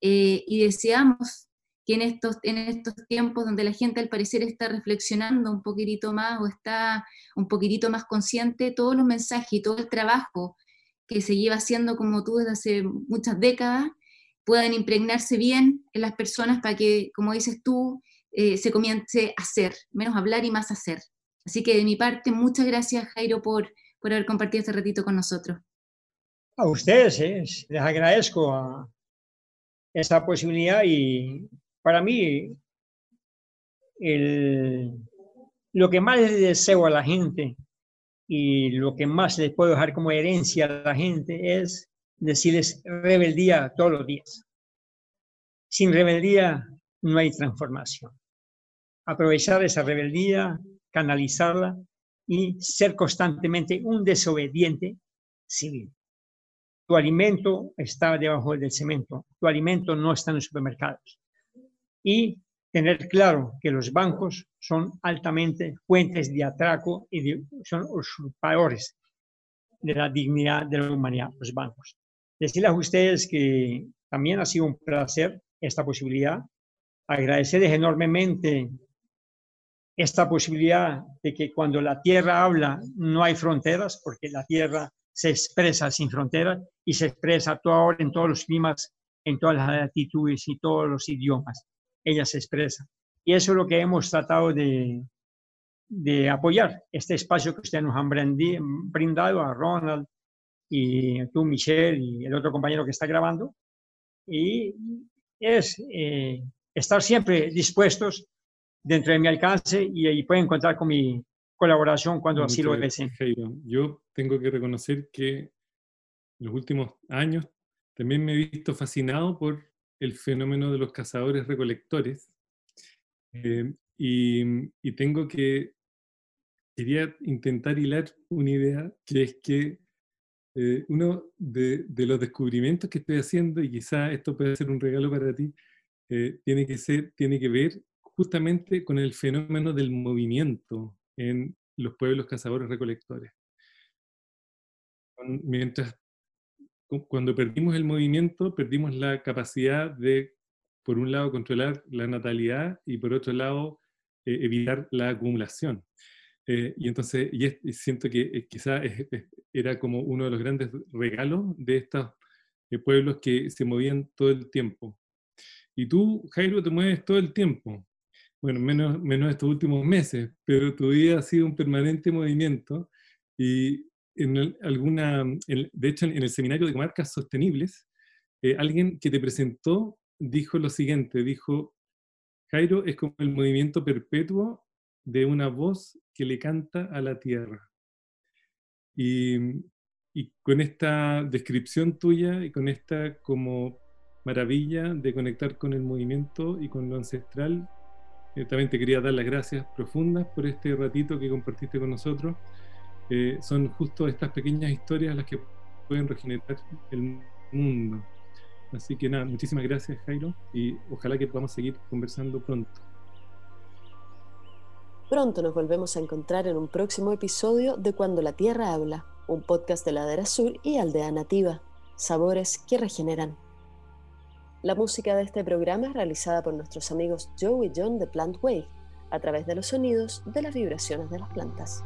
Eh, y deseamos que en estos, en estos tiempos donde la gente al parecer está reflexionando un poquitito más o está un poquitito más consciente, todos los mensajes y todo el trabajo que se lleva haciendo como tú desde hace muchas décadas puedan impregnarse bien en las personas para que, como dices tú, eh, se comience a hacer, menos hablar y más hacer. Así que de mi parte, muchas gracias Jairo por, por haber compartido este ratito con nosotros. A ustedes, ¿eh? les agradezco a esta posibilidad y para mí lo que más les deseo a la gente y lo que más les puedo dejar como herencia a la gente es decirles rebeldía todos los días. Sin rebeldía no hay transformación. Aprovechar esa rebeldía canalizarla y ser constantemente un desobediente civil. Tu alimento está debajo del cemento, tu alimento no está en los supermercados. Y tener claro que los bancos son altamente fuentes de atraco y son usurpadores de la dignidad de la humanidad, los bancos. Decirles a ustedes que también ha sido un placer esta posibilidad. Agradecerles enormemente esta posibilidad de que cuando la tierra habla no hay fronteras, porque la tierra se expresa sin fronteras y se expresa todo ahora en todos los climas, en todas las latitudes y todos los idiomas. Ella se expresa. Y eso es lo que hemos tratado de, de apoyar, este espacio que ustedes nos han brindado a Ronald y tú, Michelle, y el otro compañero que está grabando. Y es eh, estar siempre dispuestos dentro de mi alcance y ahí pueden contar con mi colaboración cuando así lo deseen. Yo tengo que reconocer que en los últimos años también me he visto fascinado por el fenómeno de los cazadores recolectores eh, y, tengo que, quería intentar hilar una idea que es que eh, uno de, los descubrimientos que estoy haciendo, y quizá esto puede ser un regalo para ti, eh, tiene, que ser, tiene que ver justamente con el fenómeno del movimiento en los pueblos cazadores recolectores. Mientras, cuando perdimos el movimiento, perdimos la capacidad de, por un lado, controlar la natalidad y por otro lado, eh, evitar la acumulación. Eh, y entonces, y, siento que eh, quizá era como uno de los grandes regalos de estos pueblos que se movían todo el tiempo. Y tú, Jairo, te mueves todo el tiempo bueno, menos, menos estos últimos meses, pero tu vida ha sido un permanente movimiento y en alguna, de hecho en el seminario de comarcas sostenibles, eh, alguien que te presentó dijo lo siguiente, dijo, Jairo es como el movimiento perpetuo de una voz que le canta a la tierra. Y, y con esta descripción tuya y con esta como maravilla de conectar con el movimiento y con lo ancestral, eh, también te quería dar las gracias profundas por este ratito que compartiste con nosotros. Eh, son justo estas pequeñas historias las que pueden regenerar el mundo. Así que nada, muchísimas gracias Jairo y ojalá que podamos seguir conversando pronto. Pronto nos volvemos a encontrar en un próximo episodio de Cuando la Tierra habla, un podcast de Ladera Sur y Aldea Nativa, sabores que regeneran. La música de este programa es realizada por nuestros amigos Joe y John de Plant Wave, a través de los sonidos de las vibraciones de las plantas.